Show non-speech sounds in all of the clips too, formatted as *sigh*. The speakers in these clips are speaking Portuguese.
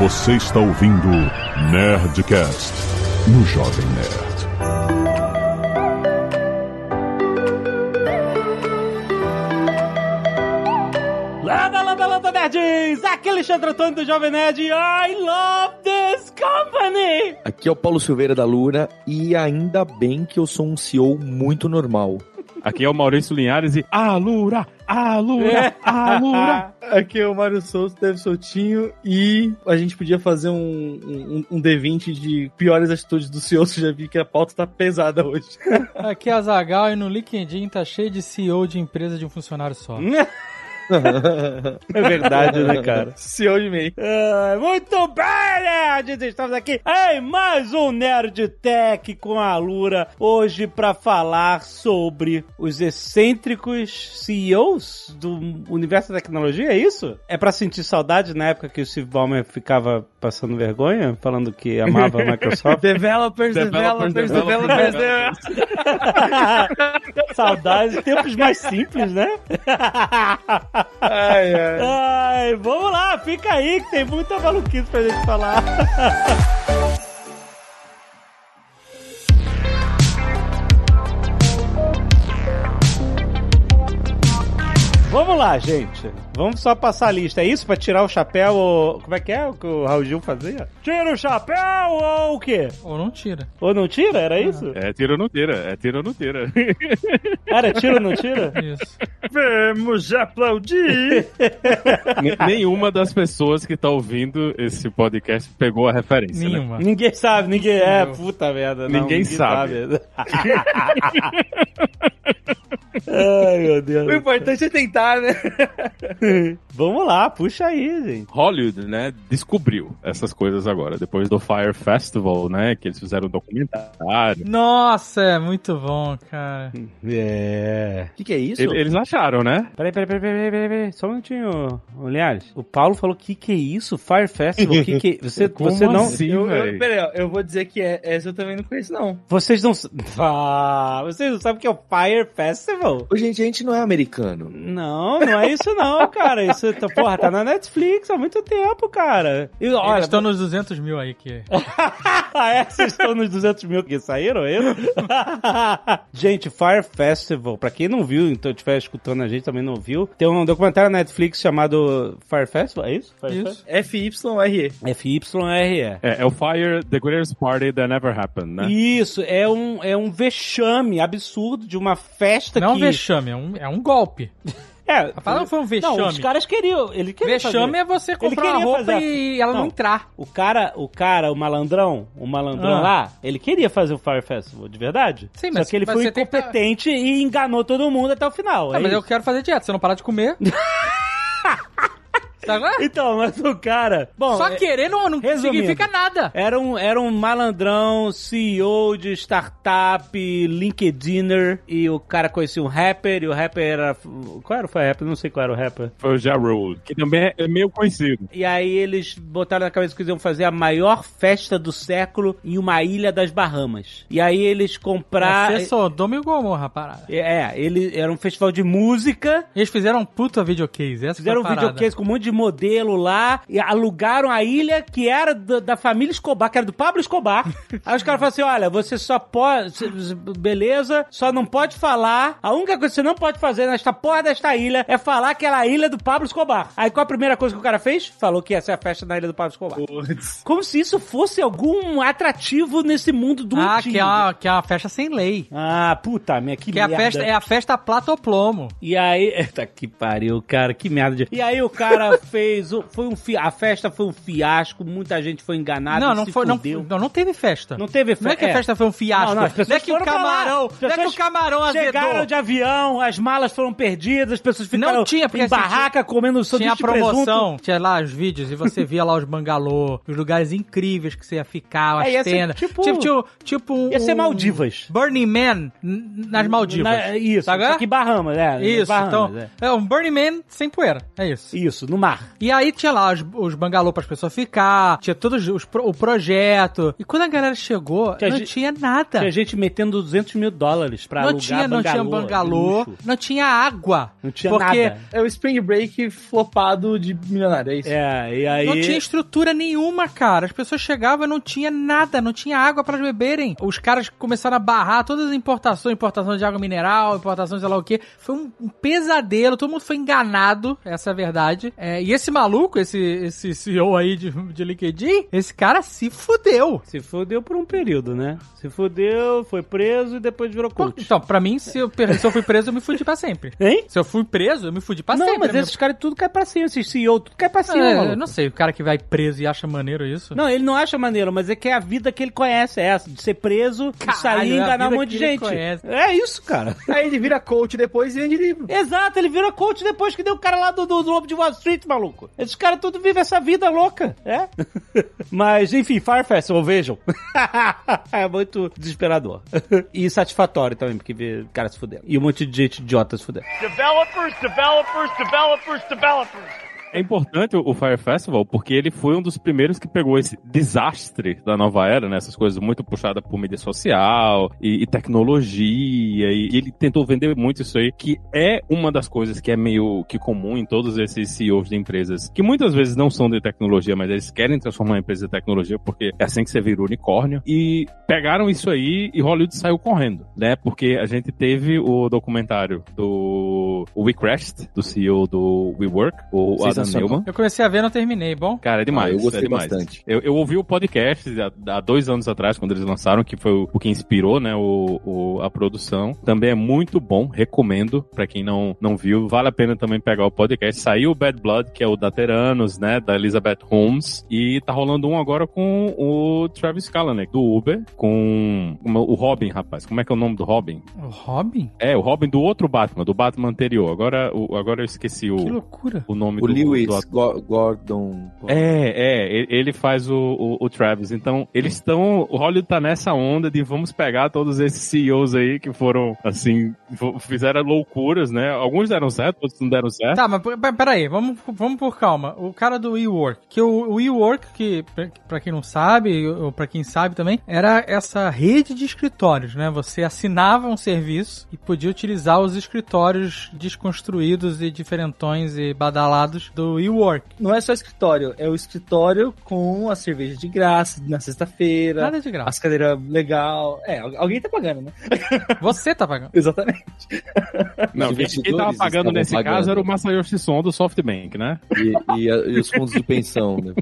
Você está ouvindo Nerdcast no Jovem Nerd. Landa, landa, landa, nerds! Aqui é Alexandre Antônio do Jovem Nerd I love this company! Aqui é o Paulo Silveira da Luna e ainda bem que eu sou um CEO muito normal. Aqui é o Maurício Linhares e Alura, Alura, Alura. *laughs* Aqui é o Mário Souza, Deve Soltinho, e a gente podia fazer um, um, um D20 de piores atitudes do CEO, *laughs* você já vi que a pauta tá pesada hoje. Aqui é a Zagal e no LinkedIn tá cheio de CEO de empresa de um funcionário só. *laughs* É verdade, né, cara? *laughs* CEO de. Ah, muito bem, nerds! Estamos aqui em mais um Nerd Tech com a Alura, hoje para falar sobre os excêntricos CEOs do universo da tecnologia, é isso? É para sentir saudade na época que o Steve Ballmer ficava passando vergonha, falando que amava a Microsoft? *laughs* Developers, developers, Developers, developers. *laughs* Saudades, tempos mais simples, né? Ai, ai. Ai, vamos lá, fica aí que tem muita maluquice pra gente falar. *laughs* Vamos lá, gente. Vamos só passar a lista. É isso? Pra tirar o chapéu ou... Como é que é o que o Raul Gil fazia? Tira o chapéu ou o quê? Ou não tira. Ou não tira? Era isso? É tira ou não tira, é tira ou não tira. *laughs* Era tira ou não tira? Isso. Vamos aplaudir! *laughs* Nenhuma das pessoas que tá ouvindo esse podcast pegou a referência, né? Nenhuma. Ninguém sabe, ninguém... É, Não. puta merda. não, Ninguém sabe. *laughs* Ai, meu Deus. o importante é tentar, né? *laughs* Vamos lá, puxa aí, gente. Hollywood, né, descobriu essas coisas agora, depois do Fire Festival, né, que eles fizeram um documentário. Nossa, é muito bom, cara. É. O que, que é isso? Ele- Eles acharam, né? Peraí, peraí, peraí, peraí, peraí, peraí. Só um minutinho, Linhares. O Paulo falou que que é isso? Fire Festival? Que que... *laughs* Você, Como você não... assim, Eu, eu, velho? peraí, eu vou dizer que é, essa eu também não conheço, não. Vocês não... *laughs* Ah, vocês não sabem o que é o Fire Festival? Ô, gente, a gente não é americano. Não, não é isso não, cara. Isso, tá- porra, tá na Netflix há muito tempo, cara. E, Eles olha, estão nos 200 mil aí que... ah, *laughs* é? Vocês estão nos 200 mil que saíram, é isso? *laughs* gente, Fire Festival, pra quem não viu, então estiver escutando a gente também não viu, tem um documentário na Netflix chamado Fire Festival, é isso? Fire Isso. FYRE. FYRE. É, é o Fire, The Greatest Party That Never Happened, né? Isso, é um, é um vexame absurdo de uma festa Não é um que... vexame, é um, é um golpe. É, A palavra não foi um Não, vexame. os caras queriam, ele queria Vexame fazer. é você comprar uma roupa fazer a- e ela não, Não. entrar. O cara, o cara, o malandrão, o malandrão Ah. lá, ele queria fazer o Fire Festival, de verdade. Sim, Só mas que ele você foi que- incompetente e enganou todo mundo até o final. Ah, é mas eu isso. quero fazer dieta, se eu não parar de comer... *laughs* Sabe? é? Então, mas o cara... Bom, Só é- querer não, não significa nada. Era um, era um malandrão, CEO de startup, LinkedIner, e o cara conhecia um rapper, e o rapper era... Qual era o rapper? Não sei qual era o rapper. Foi o Ja Rule, que também é- é meio conhecido. E aí eles botaram na cabeça que eles iam fazer a maior festa do século em uma ilha das Bahamas. E aí eles compraram... Você Sodoma e Gomorra, parada. É, ele era um festival de música. Eles fizeram um puta videocase. Essa Fizeram um videocase com um monte de modelo lá e alugaram a ilha que era da, da família Escobar, que era do Pablo Escobar. *laughs* Aí os caras falaram assim: olha, você só pode. Beleza, só não pode falar. A única coisa que você não pode fazer nesta porra desta ilha é falar que era a ilha do Pablo Escobar. Aí qual a primeira coisa que o cara fez? Falou que ia ser a festa na ilha do Pablo Escobar. Putz. Como se isso fosse algum atrativo nesse mundo do Ah, que é, uma, que é uma festa sem lei. Ah, puta, minha que, Que é a merda. festa, é a festa platoplomo. E aí, *laughs* eita que pariu, cara, que merda. De... E aí o cara fez, o- foi um fi... a festa foi um fiasco, muita gente foi enganada, não, não foi, não, não, não teve festa. Não teve festa. Não é que a festa foi um fiasco. Não, não, Não, é que o camarão, não é que o camarão Chegaram azedou. de avião, as malas foram perdidas, as pessoas ficaram Não tinha, porque em assim, barraca comendo Tinha sanduíche a de presunto. promoção, tinha lá os vídeos e você via lá os bangalô, os lugares incríveis que você ia ficar, as É, ia ser tendas. tipo- tipo, tipo, tipo um, Ia ser Maldivas. Burning Man nas Maldivas. Na- isso, Sabe? só que Bahamas, é. Isso, Bahamas, então, é. é um Burning Man sem poeira, é isso. Isso, no E aí tinha lá os, os bangalô para as pessoas ficar, tinha todos os, pro- o projeto. E quando a galera chegou, Tinha não gente- tinha nada. Tinha gente metendo 200 mil dólares pra Não alugar tinha, não tinha bangalô, bangalô, luxo. não tinha água. Não tinha porque nada. É o Spring Break flopado de milionário, é isso? É, e aí... Não tinha estrutura nenhuma, cara. As pessoas chegavam e não tinha nada, não tinha água pra beberem. Os caras começaram a barrar todas as importações, importação de água mineral, importação de sei lá o quê. Foi um, um pesadelo, todo mundo foi enganado, essa é a verdade. É, e esse maluco, esse, esse CEO aí de, de LinkedIn, esse cara se fudeu. Se fudeu por um período, né? Se fudeu, foi preso e depois virou Pô, coach. Então, pra mim, se eu, se eu fui preso, eu me fudi pra sempre. *laughs* Hein? Se eu fui preso, eu me fudi pra não, sempre. mas né, esses caras tudo cai pra cima, esses CEO, tudo cai pra meu- cima, É, maluco. eu não sei, o cara que vai preso e acha maneiro isso. Não, ele não acha maneiro, mas é que é a vida que ele conhece, é essa, de ser preso, Caralho, sair e é enganar um monte de gente. É isso, cara. Aí ele vira coach depois e vende livro. Exato, ele vira coach depois que deu o cara lá do, do, do Lobo de Wall Street, maluco. Esses caras tudo vivem essa vida louca, é? *laughs* Mas, enfim, Fire Festival, vejam. *laughs* é muito desesperador. e satisfatório também, porque vê o cara se fudendo. E um monte de gente idiota se fudendo. Developers, developers, developers, developers. É importante o Fire Festival porque ele foi um dos primeiros que pegou esse desastre da nova era, né? Essas coisas muito puxadas por mídia social e, e tecnologia. E, ele tentou vender muito isso aí, que é uma das coisas que é meio que comum em todos esses CEOs de empresas, que muitas vezes não são de tecnologia, mas eles querem transformar a empresa de tecnologia porque é assim que você vira unicórnio. E pegaram isso aí e Hollywood saiu correndo, né? Porque a gente teve o documentário do We Crashed, do CEO do WeWork, o Newman. Eu comecei a ver, não terminei, bom? Cara, é demais. Ah, eu gostei é demais. bastante. Eu, eu ouvi o podcast há, há dois anos atrás, quando eles lançaram, que foi o, o que inspirou, né, o, o- a produção. Também é muito bom, recomendo pra quem não, não viu. Vale a pena também pegar o podcast. Saiu o Bad Blood, que é o da Teranos, né, da Elizabeth Holmes. E tá rolando um agora com o Travis Kalanick, do Uber, com o Robin, rapaz. Como é que é o nome do Robin? O Robin? É, o Robin do outro Batman, do Batman anterior. Agora, o, agora eu esqueci Que o, loucura. o nome O do, Lewis do ator. Gordon. É, é, ele faz o, o, o Travis. Então, eles estão. O Hollywood tá nessa onda de vamos pegar todos esses CEOs aí que foram, assim, fizeram loucuras, né? Alguns deram certo, outros não deram certo. Tá, mas peraí, vamos, vamos por calma. O cara do WeWork, que o WeWork, que pra- pra quem não sabe, ou pra quem sabe também, era essa rede de escritórios, né? Você assinava um serviço e podia utilizar os escritórios desconstruídos e diferentões e badalados do WeWork. Não é só escritório, é o escritório com a cerveja de graça na sexta-feira. Nada de graça. As cadeiras legal. É, al- alguém tá pagando, né? *laughs* Você tá pagando. Exatamente. Não, quem, quem tava pagando nesse pagando. caso era o Masayoshi Son do SoftBank, né? E, e a- e os fundos de pensão. Né? *laughs*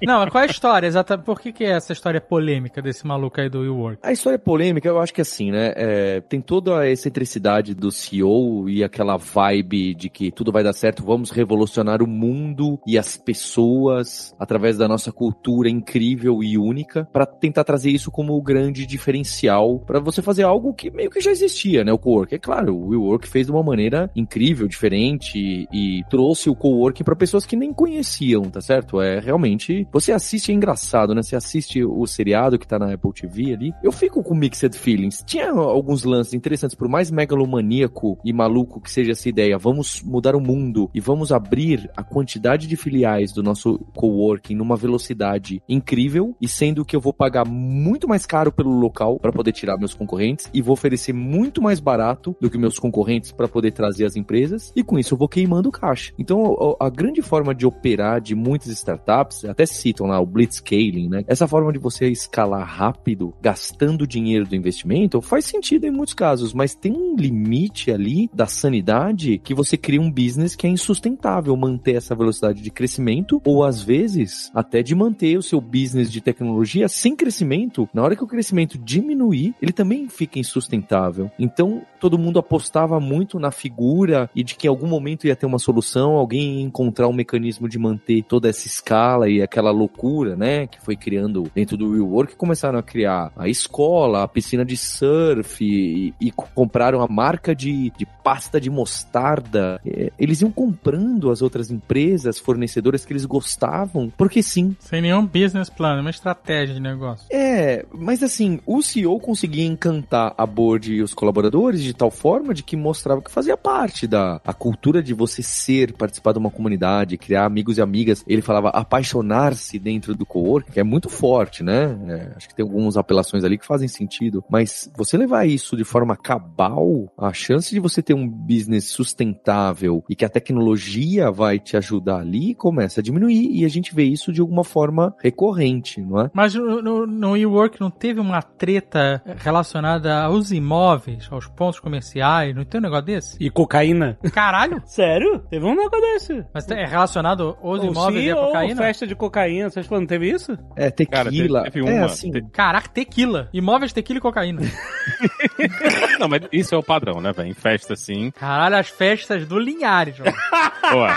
É. Não, mas qual é a história? Exatamente. Por que, que é essa história polêmica desse maluco aí do WeWork? A história é polêmica, eu acho que assim, né? é, tem toda a excentricidade do CEO e aquela vibe de que tudo vai dar certo, vamos revolucionar o mundo e as pessoas através da nossa cultura incrível e única para tentar trazer isso como o grande diferencial para você fazer algo que meio que já existia, né? O cowork. É claro, o WeWork fez de uma maneira incrível, diferente e, trouxe o coworking para pessoas que nem conheciam, tá certo? É realmente, você assiste é engraçado, né? Você assiste o seriado que tá na Apple TV ali. Eu fico com mixed feelings. Tinha alguns lances interessantes, por mais megalomaníaco e maluco que seja essa ideia, vamos mudar o mundo e vamos abrir a quantidade de filiais do nosso coworking numa velocidade incrível e sendo que eu vou pagar muito mais caro pelo local para poder tirar meus concorrentes e vou oferecer muito mais barato do que meus concorrentes para poder trazer as empresas e com isso eu vou queimando caixa. Então a, a grande forma de operar de muitas startups, até citam lá o blitzscaling, né? Essa forma de você escalar rápido, gastando dinheiro do investimento, faz sentido em muitos casos, mas tem um limite ali da sanidade que você cria um business que é insustentável manter essa velocidade de crescimento ou às vezes até de manter o seu business de tecnologia sem crescimento. Na hora que o crescimento diminuir, ele também fica insustentável. Então, todo mundo apostava muito na figura e de que em algum momento ia ter uma solução, alguém ia encontrar um mecanismo de manter toda essa escala e aquela loucura, né, que foi criando dentro do WeWork, começaram a criar a escola, a piscina de surf e, e compraram a marca marca de, de pasta de mostarda. É, eles iam comprando as outras empresas, fornecedoras que eles gostavam, porque sim. Sem nenhum business plan, uma estratégia de negócio. É, mas assim, o CEO conseguia encantar a board e os colaboradores de tal forma de que mostrava que fazia parte da a cultura de você ser, participar de uma comunidade, criar amigos e amigas. Ele falava apaixonar-se dentro do co-work, que é muito forte, né? É, acho que tem algumas apelações ali que fazem sentido. Mas você levar isso de forma cabal, a chance de você ter um business sustentável e que a tecnologia vai te ajudar ali começa a diminuir. E a gente vê isso de alguma forma recorrente, não é? Mas no, no, no WeWork não teve uma treta relacionada aos imóveis, aos pontos comerciais? Não tem um negócio desse? E cocaína? Caralho! *laughs* Sério? Teve um negócio desse. Mas é relacionado aos Ou imóveis sim, e a ou cocaína? festa de cocaína. Vocês falam, não teve isso? É, Cara, tequila. teve- teve é uma- assim. te- Caraca, tequila. Imóveis, tequila e cocaína. *laughs* Não, mas isso é o padrão, né, velho? Em festa, assim. Caralho, as festas do Linhares, mano. Ué,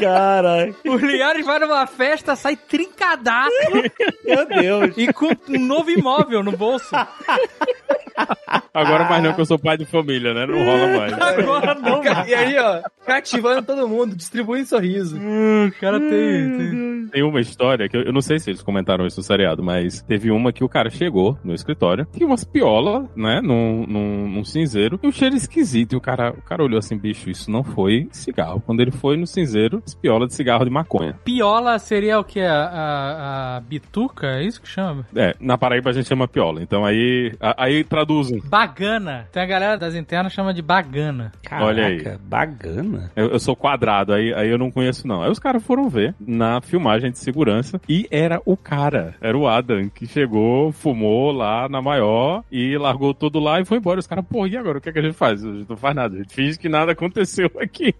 Caralho. O Linhares vai numa festa, sai trincadaço Meu Deus. e com um novo imóvel no bolso. agora mais não que eu sou pai de família, né? Não rola mais. Agora não, mano. E aí, ó, cativando todo mundo, distribuindo sorriso. O cara tem, tem... Tem uma história que eu, eu não sei se eles comentaram isso no seriado, mas teve uma que o cara chegou no escritório, tinha umas piolas, né, num, num, num cinzeiro, e um cheiro esquisito. E o cara, o cara olhou assim, bicho, isso não foi cigarro. Quando ele foi no cinzeiro, as piolas de cigarro de maconha. Piola seria o que? A, a, a bituca? É isso que chama? É, na Paraíba a gente chama piola. Então aí, a- aí traduzem. Bagana. Tem a galera das internas chama de bagana. Caraca, Olha aí. bagana. Eu, eu sou quadrado, aí, aí eu não conheço não. Aí os caras foram ver na filmagem de segurança e era o cara, era o Adam, que chegou, fumou lá na maior e largou tudo lá e foi embora. Os caras, pô, e agora? O que, é que a gente faz? A gente não faz nada, a gente finge que nada aconteceu *laughs* aqui.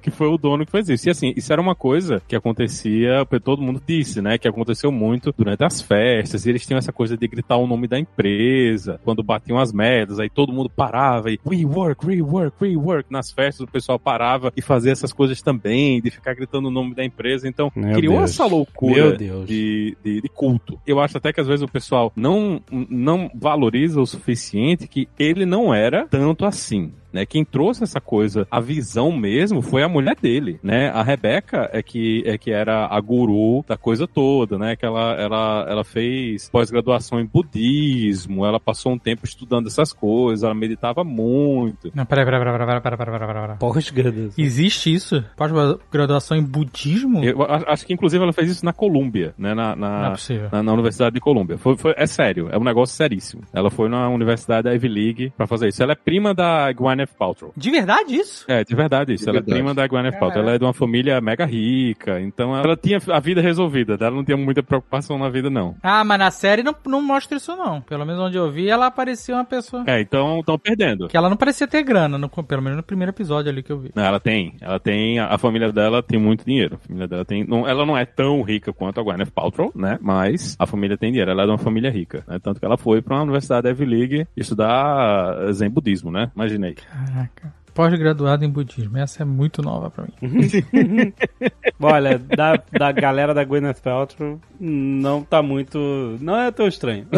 que foi o dono que fez isso. E assim, isso era uma coisa que acontecia, todo mundo disse, né, que aconteceu muito durante as festas, e eles tinham essa coisa de gritar o nome da empresa, quando batiam as merdas, aí todo mundo parava e we work, we work, we work. Nas festas o pessoal parava e fazia essas coisas também, de ficar gritando o nome da empresa. Então, Meu criou Deus. essa loucura Meu Deus. de, de, de culto. Eu acho até que às vezes o pessoal não, não valoriza o suficiente que ele não era tanto assim. soon. Né, quem trouxe essa coisa, a visão mesmo, foi a mulher dele, né? A Rebeca é que, é que era a guru da coisa toda, né? Que ela, ela, ela fez pós-graduação em budismo, ela passou um tempo estudando essas coisas, ela meditava muito. Não, peraí, peraí, peraí, peraí, peraí, peraí, peraí, peraí. Pós-graduação. Existe isso? Pós-graduação em budismo? Eu acho que inclusive ela fez isso na Colômbia, né? Na, na- Não é possível. na, na Universidade de Colômbia. Foi, foi- é sério, é um negócio seríssimo. Ela foi na Universidade da Ivy League pra fazer isso. Ela é prima da Gwyneth Paltrow. De verdade isso? É, de verdade isso. De ela verdade. é prima da Gwyneth Paltrow. Ela é de uma família mega rica, então ela tinha a vida resolvida. Ela não tinha muita preocupação na vida, não. Ah, mas na série não, não mostra isso não. Pelo menos onde eu vi, ela parecia uma pessoa... É, então estão perdendo. Que ela não parecia ter grana, no- pelo menos no primeiro episódio ali que eu vi. Não, ela tem. Ela tem. A, a família dela tem muito dinheiro. A família dela tem. Não, ela não é tão rica quanto a Gwyneth Paltrow, né? Mas a família tem dinheiro. Ela é de uma família rica. Né? Tanto que ela foi pra uma universidade da Ivy League estudar Zen budismo, né? Imaginei. هناك. Pós-graduado em budismo. Essa é muito nova pra mim. *laughs* Olha, da, da galera da Gwyneth Paltrow, não tá muito... Não é tão estranho. *laughs*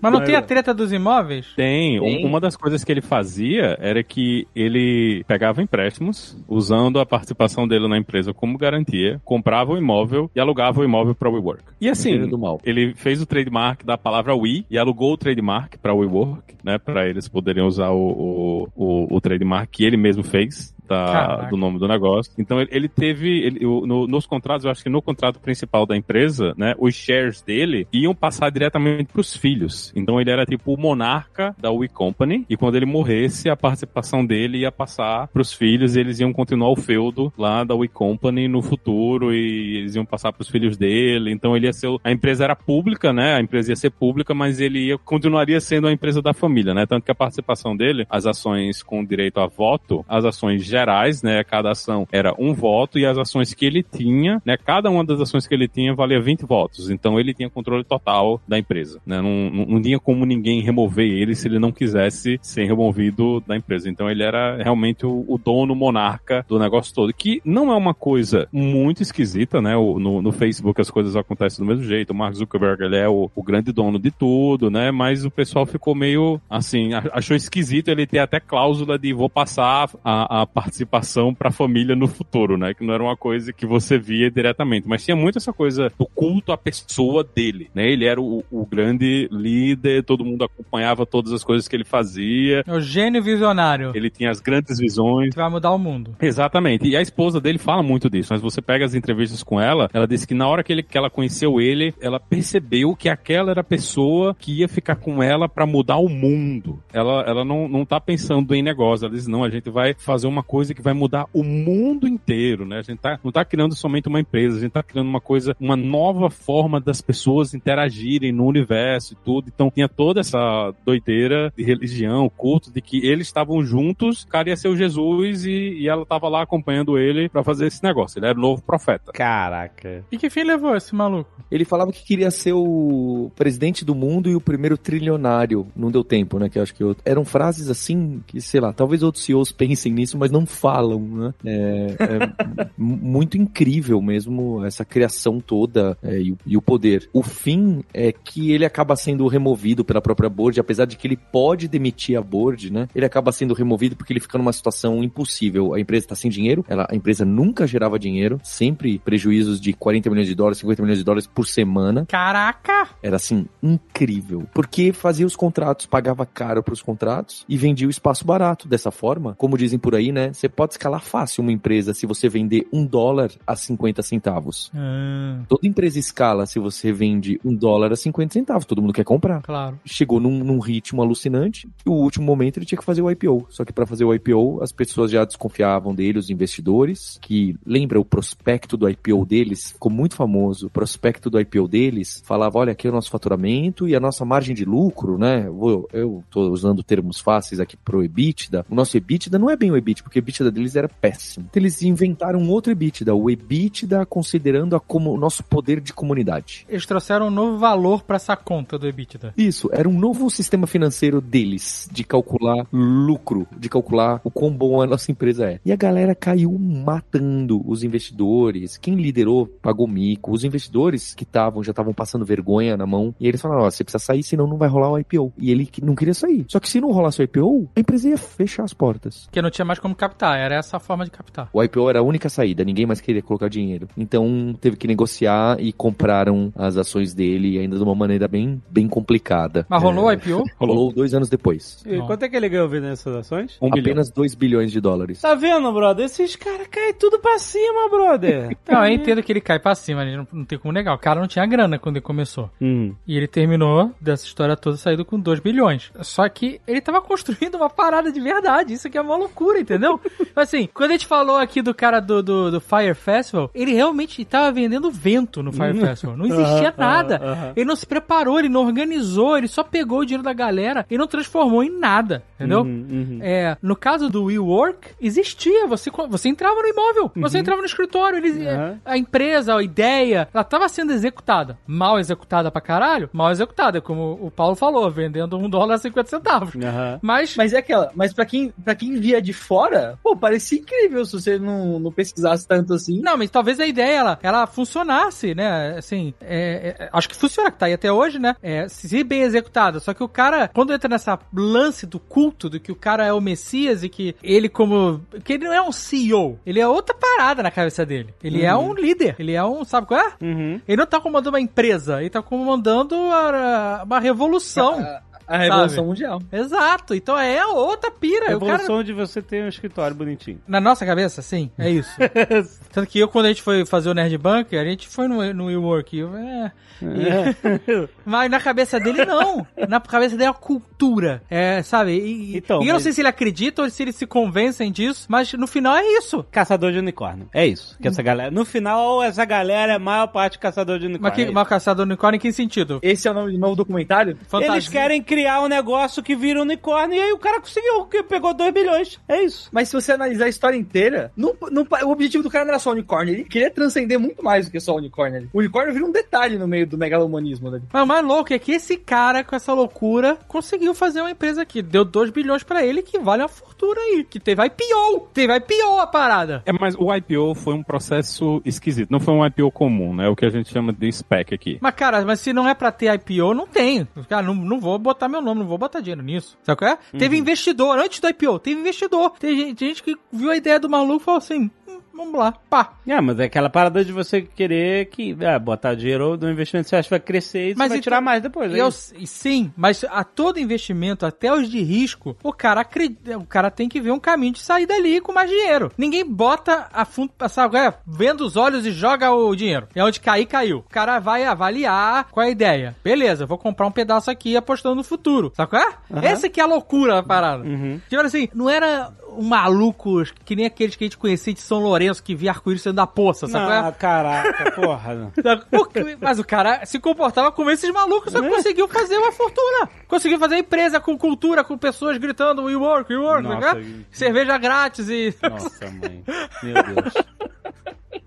Mas não Mas tem a treta dos imóveis? Tem. Tem. Uma das coisas que ele fazia era que ele pegava empréstimos, usando a participação dele na empresa como garantia, comprava o imóvel e alugava o imóvel para o WeWork. E assim, Filho do mal. ele fez o trademark da palavra We e alugou o trademark para o WeWork, né, para eles poderem usar o, o, o, o trademark que ele mesmo fez. Da, Caraca. do nome do negócio. Então ele, ele teve, ele, no- nos contratos, eu acho que no contrato principal da empresa, né, os shares dele iam passar diretamente pros filhos. Então ele era tipo o monarca da We Company e quando ele morresse, a participação dele ia passar pros filhos e eles iam continuar o feudo lá da We Company no futuro e eles iam passar pros filhos dele. Então ele ia ser, a empresa era pública, né, a empresa ia ser pública, mas ele ia, continuaria sendo a empresa da família, né, tanto que a participação dele, as ações com direito a voto, as ações gerais, né? Cada ação era um voto e as ações que ele tinha, né? Cada uma das ações que ele tinha valia 20 votos. Então ele tinha controle total da empresa, né? Não, não, não tinha como ninguém remover ele se ele não quisesse ser removido da empresa. Então ele era realmente o, o dono monarca do negócio todo, que não é uma coisa muito esquisita, né? O, no, no Facebook as coisas acontecem do mesmo jeito. O Mark Zuckerberg ele é o, o grande dono de tudo, né? Mas o pessoal ficou meio assim, achou esquisito ele ter até cláusula de vou passar a, a participação para a família no futuro, né? Que não era uma coisa que você via diretamente, mas tinha muito essa coisa do culto à pessoa dele, né? Ele era o, o grande líder, todo mundo acompanhava todas as coisas que ele fazia, É o gênio visionário. ele tinha as grandes visões. Que vai mudar o mundo. Exatamente. E a esposa dele fala muito disso, mas você pega as entrevistas com ela, ela disse que na hora que, ele, que ela conheceu ele, ela percebeu que aquela era a pessoa que ia ficar com ela pra mudar o mundo. Ela, ela não, não tá pensando em negócio, ela diz, não, a gente vai fazer uma coisa que vai mudar o mundo inteiro, né? A gente tá, não tá criando somente uma empresa, a gente tá criando uma coisa, uma nova forma das pessoas interagirem no universo e tudo. Então tinha toda essa doideira de religião, culto, de que eles estavam juntos, o cara ia ser o Jesus e, e ela tava lá acompanhando ele pra fazer esse negócio. Ele era o novo profeta. Caraca. E que fim levou esse maluco? Ele falava que queria ser o presidente do mundo e o primeiro trilionário. Não deu tempo, né? Que eu acho que eu... eram frases assim que, sei lá, talvez outros CEOs *laughs* pensem nisso, mas não falam, né? É, é *laughs* muito incrível mesmo essa criação toda é, e, o- e o poder. O fim é que ele acaba sendo removido pela própria board, apesar de que ele pode demitir a board, né? Ele acaba sendo removido porque ele fica numa situação impossível. A empresa está sem dinheiro, ela, a empresa nunca gerava dinheiro, sempre prejuízos de 40 milhões de dólares, 50 milhões de dólares por semana. Caraca! Era assim, incrível. Porque fazia os contratos, pagava caro pros contratos e vendia o espaço barato. Dessa forma, como dizem por aí, né? Você pode escalar fácil uma empresa se você vender um dólar a 50 centavos. Ah, Toda empresa escala se você vende um dólar a 50 centavos. Todo mundo quer comprar. claro. Chegou num, num ritmo alucinante. E o último momento ele tinha que fazer o IPO. Só que para fazer o IPO, as pessoas já desconfiavam dele, os investidores, que lembra o prospecto do IPO deles, ficou muito famoso. O prospecto do IPO deles falava: olha, aqui é o nosso faturamento e a nossa margem de lucro, né? Eu, eu tô usando termos fáceis aqui pro EBITDA. O nosso EBITDA não é bem o EBITDA, porque EBITDA deles era péssimo. Então eles inventaram um outro EBITDA, o EBITDA considerando a como, o nosso poder de comunidade. Eles trouxeram um novo valor pra essa conta do EBITDA. Isso, era um novo sistema financeiro deles, de calcular lucro, de calcular o quão bom a nossa empresa é. E a galera caiu matando os investidores. Quem liderou pagou mico. Os investidores que estavam, já estavam passando vergonha na mão. E eles falaram: ó, você precisa sair, senão não vai rolar o IPO. E ele não queria sair. Só que se não rolasse o IPO, a empresa ia fechar as portas. Porque não tinha mais como captar, era essa a forma de captar. O IPO era a única saída, ninguém mais queria colocar dinheiro. Então teve que negociar e compraram as ações dele, ainda de uma maneira bem, bem complicada. Mas rolou o É, IPO? *laughs* Rolou dois anos depois. E quanto é que ele ganhou vendendo essas ações? Um. Apenas 2 bilhões de dólares. Tá vendo, brother? Esses caras caem tudo pra cima, brother. *laughs* Não, eu entendo que ele cai pra cima, não, não tem como negar. O cara não tinha grana quando ele começou. Hum. E ele terminou dessa história toda saindo com 2 bilhões. Só que ele tava *laughs* construindo uma parada de verdade. Isso aqui é uma loucura, entendeu? Assim, quando a gente falou aqui do cara do, do, do Fire Festival, ele realmente tava vendendo vento no Fire Festival. Não existia nada. Ele não se preparou, ele não organizou, ele só pegou o dinheiro da galera e não transformou em nada, entendeu? Uhum, uhum. É, no caso do WeWork, existia. Você, você entrava no imóvel, você entrava no escritório. Ele, Uhum. A empresa, a ideia, ela estava sendo executada. Mal executada pra caralho? Mal executada, como o Paulo falou, vendendo um dólar a 50 centavos. Mas, Mas é aquela, mas pra quem, pra quem via de fora, pô, parecia incrível se você não, não pesquisasse tanto assim. Não, mas talvez a ideia ela, ela funcionasse, né? Assim, é, é, acho que funciona, que tá aí até hoje, né? É, se bem executada. Só que o cara, quando entra nessa lance do culto, do que o cara é o Messias e que ele, como. que ele não é um CEO, ele é outra parada na cabeça dele. Ele é um líder. Ele é um. Sabe qual é? Uhum. Ele não tá comandando uma empresa, ele tá comandando a- uma revolução. A Revolução Sabe? Mundial. Exato, então é outra pira. O cara, Evolução de você ter um escritório bonitinho. na nossa cabeça, sim, é isso. *laughs* Tanto que eu, quando a gente foi fazer o Nerd Bunker, a gente foi no, no WeWork. eu, É, e- *laughs* mas na cabeça dele, não. Na cabeça dele é a cultura. É, sabe? E, Então, e eu não mas- sei se ele acredita ou se eles se convencem disso, mas no final é isso. Caçador de unicórnio. É isso. Que essa galera. No final, essa galera é a maior parte caçador de Mas unicórnio. que, É mas caçador do unicórnio em que sentido? Esse é o nome do novo documentário? Fantasia. Eles querem criar um negócio que vira um unicórnio e aí o cara conseguiu, que pegou 2 bilhões. É isso. Mas se você analisar a história inteira, não, não, o objetivo do cara não era só unicórnio. Ele queria transcender muito mais do que só unicórnio. ali. O unicórnio vira um detalhe no meio do megalomanismo dele. Mas o mais louco é que esse cara, com essa loucura, conseguiu fazer uma empresa que deu 2 bilhões pra ele, que vale uma fortuna aí. Que teve IPO. Teve IPO a parada. É, mas o IPO foi um processo esquisito. Não foi um IPO comum, né? O que a gente chama de SPEC aqui. Mas, cara, mas se não é pra ter IPO, não tem. Cara, não, não vou botar meu nome, não vou botar dinheiro nisso. Sabe qual é? Teve investidor, antes do IPO, teve investidor. Tem gente, tem gente que viu a ideia do maluco e falou assim, "Hum, vamos lá, pá. É, mas é aquela parada de você querer que, é, botar dinheiro do investimento, você acha que vai crescer e você Mas vai então- tirar mais depois. É eu- sim, mas a todo investimento, até os de risco, o cara acredita, o cara tem que ver um caminho de sair dali com mais dinheiro. Ninguém bota a fundo, sabe, é, venda os olhos e joga o dinheiro. É onde cair, caiu. O cara vai avaliar qual é a ideia. Beleza, vou comprar um pedaço aqui apostando no futuro. Sabe qual é? Essa que é a loucura da parada. Tipo assim, não era um maluco que nem aqueles que a gente conhecia de São Lourenço que via arco-íris saindo da poça, sabe é? Não, caraca, porra. *laughs* Mas o cara se comportava como esses malucos, só que conseguiu fazer uma fortuna. Conseguiu fazer empresa com cultura, com pessoas gritando we work, we work, Nossa, sabe? e- cerveja grátis e... Nossa, mãe. Meu Deus. *laughs*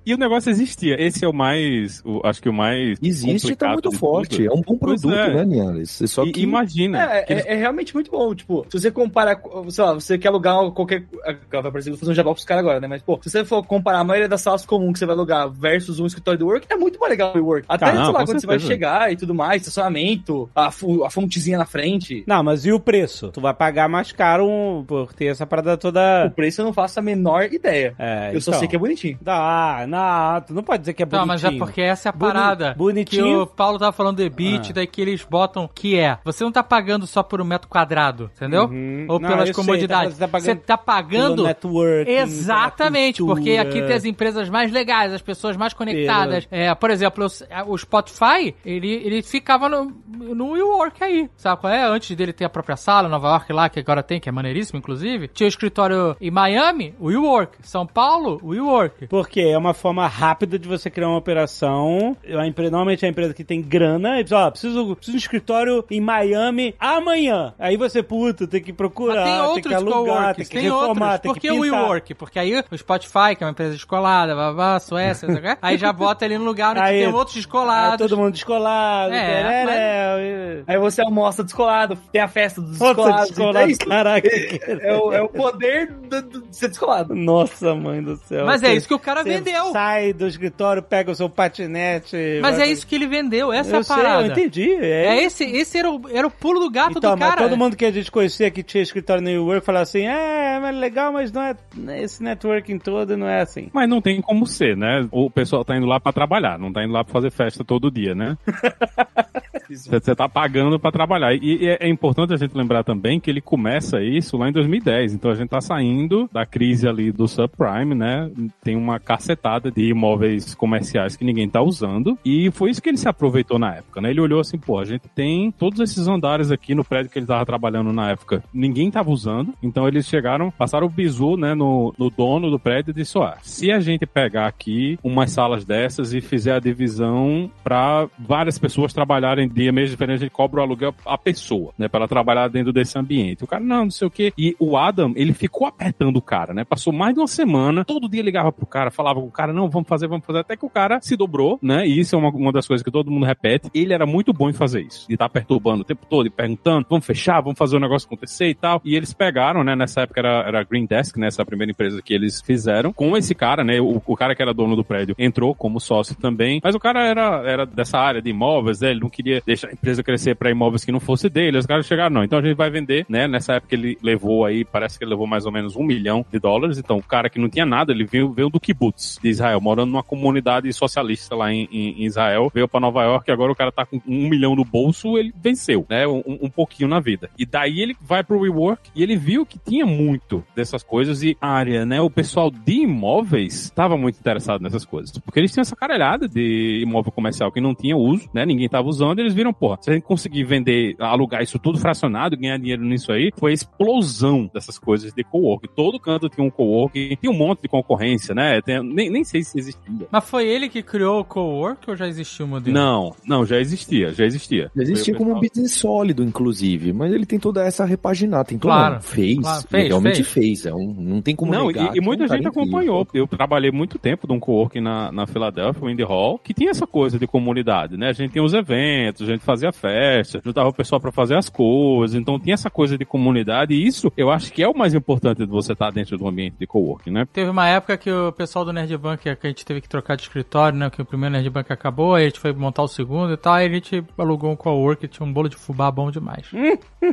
E o negócio existia. Esse é o mais, o- acho que o mais Existe e tá muito forte. tudo. É um bom produto, é. né, Linhares? Só E- que imagina. É, que eles- é, é realmente muito bom. Tipo, se você compara, sei lá, você quer alugar qualquer. Vai parecer que eu vou fazer um jabá pros caras agora, né? Mas, pô, se você for comparar a maioria das salas comuns que você vai alugar versus um escritório do Work, é muito mais legal o Work. Até, Ah, não, sei lá, quando você vai certeza. chegar e tudo mais, estacionamento, a, a fontezinha na frente. Não, mas e o preço? Tu vai pagar mais caro por ter essa parada O toda. preço eu não faço a menor ideia. É, eu só então. sei que é bonitinho. Dá, não, tu não pode dizer que é bonitinho. Não, mas é porque essa é a parada. bonitinho. Que o Paulo tava falando do EBIT, Ah. daí que eles botam que é. Você não tá pagando só por um metro quadrado, entendeu? Uhum. Ou Não, pelas eu sei, comodidades. tá- você Você tá tá pagando pagando. pelo networking, Exatamente, porque aqui tem as empresas mais legais, as pessoas mais conectadas. É, por exemplo, o, o Spotify, ele, ele ficava no, no WeWork aí, sabe qual é? Antes dele ter a própria sala, Nova York lá, que agora tem, que é maneiríssimo, inclusive. Tinha o escritório em Miami, WeWork. São Paulo, WeWork. Porque é uma forma rápida de você criar uma operação. A empresa, normalmente é a empresa que tem grana. E diz, ó, preciso, preciso de um escritório em Miami amanhã. Aí você, puta, tem que procurar, Mas tem tem, outros que alugar, tem que tem reformar, outros. tem Por que que o. WeWork? Porque aí o Spotify, que é uma empresa descolada, blá, blá, Suécia, é? aí já bota ele no lugar onde Aí- tem outros Ah, descolados. todo mundo descolado, É, tereré, Aí você almoça descolado, tem a festa dos Nossa, descolados. descolado, é isso. caraca. É, o, é o poder do- do- de ser descolado. Nossa, mãe do céu. Mas é isso que o cara você Sai do escritório, pega o seu patinete. Mas vai- é isso que ele vendeu, essa é Eu a sei, parada. eu entendi. É, É esse, esse era o, era o pulo do gato Então, do cara. todo mundo que a gente conhecia que tinha escritório no Work falava assim: é, mas legal, mas não é. Esse networking todo não é assim. Mas não tem como ser, né? O pessoal tá indo lá pra trabalhar, não tá indo lá pra fazer festa todo dia, né? *laughs* Você tá pagando pra trabalhar. E, e é é importante a gente lembrar também que ele começa isso lá em 2010. Então a gente tá saindo da crise ali do subprime, né? Tem uma cacetada de imóveis comerciais que ninguém tá usando. E foi isso que ele se aproveitou na época, né? Ele olhou assim, pô, a gente tem todos esses andares aqui no prédio que ele tava trabalhando na época. Ninguém tava usando. Então eles chegaram, passaram o bizu, né, no, no dono do prédio e disse, ó, se a gente pegar aqui umas salas dessas e fizer a divisão para várias pessoas trabalharem dia mês diferente, a gente cobra o aluguel a pessoa, né, para ela trabalhar dentro desse ambiente. O cara, não, não sei o quê. E o Adam, ele ficou apertando o cara, né? Passou mais de uma semana, todo dia ligava pro cara, falava com o cara, não, vamos fazer, vamos fazer, até que o cara se dobrou, né? E isso é uma, uma das coisas que todo mundo repete. Ele era muito bom em fazer isso. E tá perturbando o tempo todo e perguntando, vamos fechar, vamos fazer o negócio acontecer e tal. E eles pegaram, né? Nessa época era, era Green Desk, né? Essa primeira empresa que eles fizeram. Com esse cara, né? O, o cara que era dono do prédio entrou como sócio também. Mas o cara era, era dessa área de imóveis, né? Ele não queria deixar a empresa crescer para imóveis que não fosse dele. Os caras chegaram, não. Então a gente vai vender, né? Nessa época ele levou aí, parece que ele levou mais ou menos um milhão de dólares. Então o cara que não tinha nada, ele veio, veio do kibbutz de Israel, morando numa comunidade socialista lá em, em Israel. Veio para Nova York agora o cara tá com um milhão no bolso, ele venceu, né? Um, um pouquinho na vida. E daí ele vai pro WeWork e ele viu que tinha muito dessas coisas e área, né? O pessoal de imóveis estava muito interessado nessas coisas. Porque eles tinham essa caralhada de imóvel comercial que não tinha uso, né? Ninguém tava usando, eles viram, pô, se a gente conseguir vender, alugar isso tudo fracionado, ganhar dinheiro nisso aí, foi a explosão dessas coisas de co-work. Todo canto tinha um co-work, tinha um monte de concorrência, né? Tem- nem, nem sei se existia. Mas foi ele que criou o co-work ou já existiu o modelo? Não, não, já existia, já existia. Já existia como um business sólido, inclusive, mas ele tem toda essa repaginar, tem toda Claro, fez, claro, ele fez, realmente fez. fez, é um, não tem como Não, negar e, e é um muita gente incrível. acompanhou. Eu trabalhei muito tempo num coworking na, na Filadélfia, o Indie Hall, que tinha essa coisa de comunidade, né? A gente tinha os eventos, a gente fazia festa, juntava o pessoal pra fazer as coisas, então tinha essa coisa de comunidade, e isso eu acho que é o mais importante de você estar dentro do ambiente de coworking, né? Teve uma época que o pessoal do Nerd Bunker, que a gente teve que trocar de escritório, né? Que o primeiro Nerd Bunker acabou, aí a gente foi montar o segundo e tal, aí a gente alugou um co-work, tinha um bolo de fubá bom demais.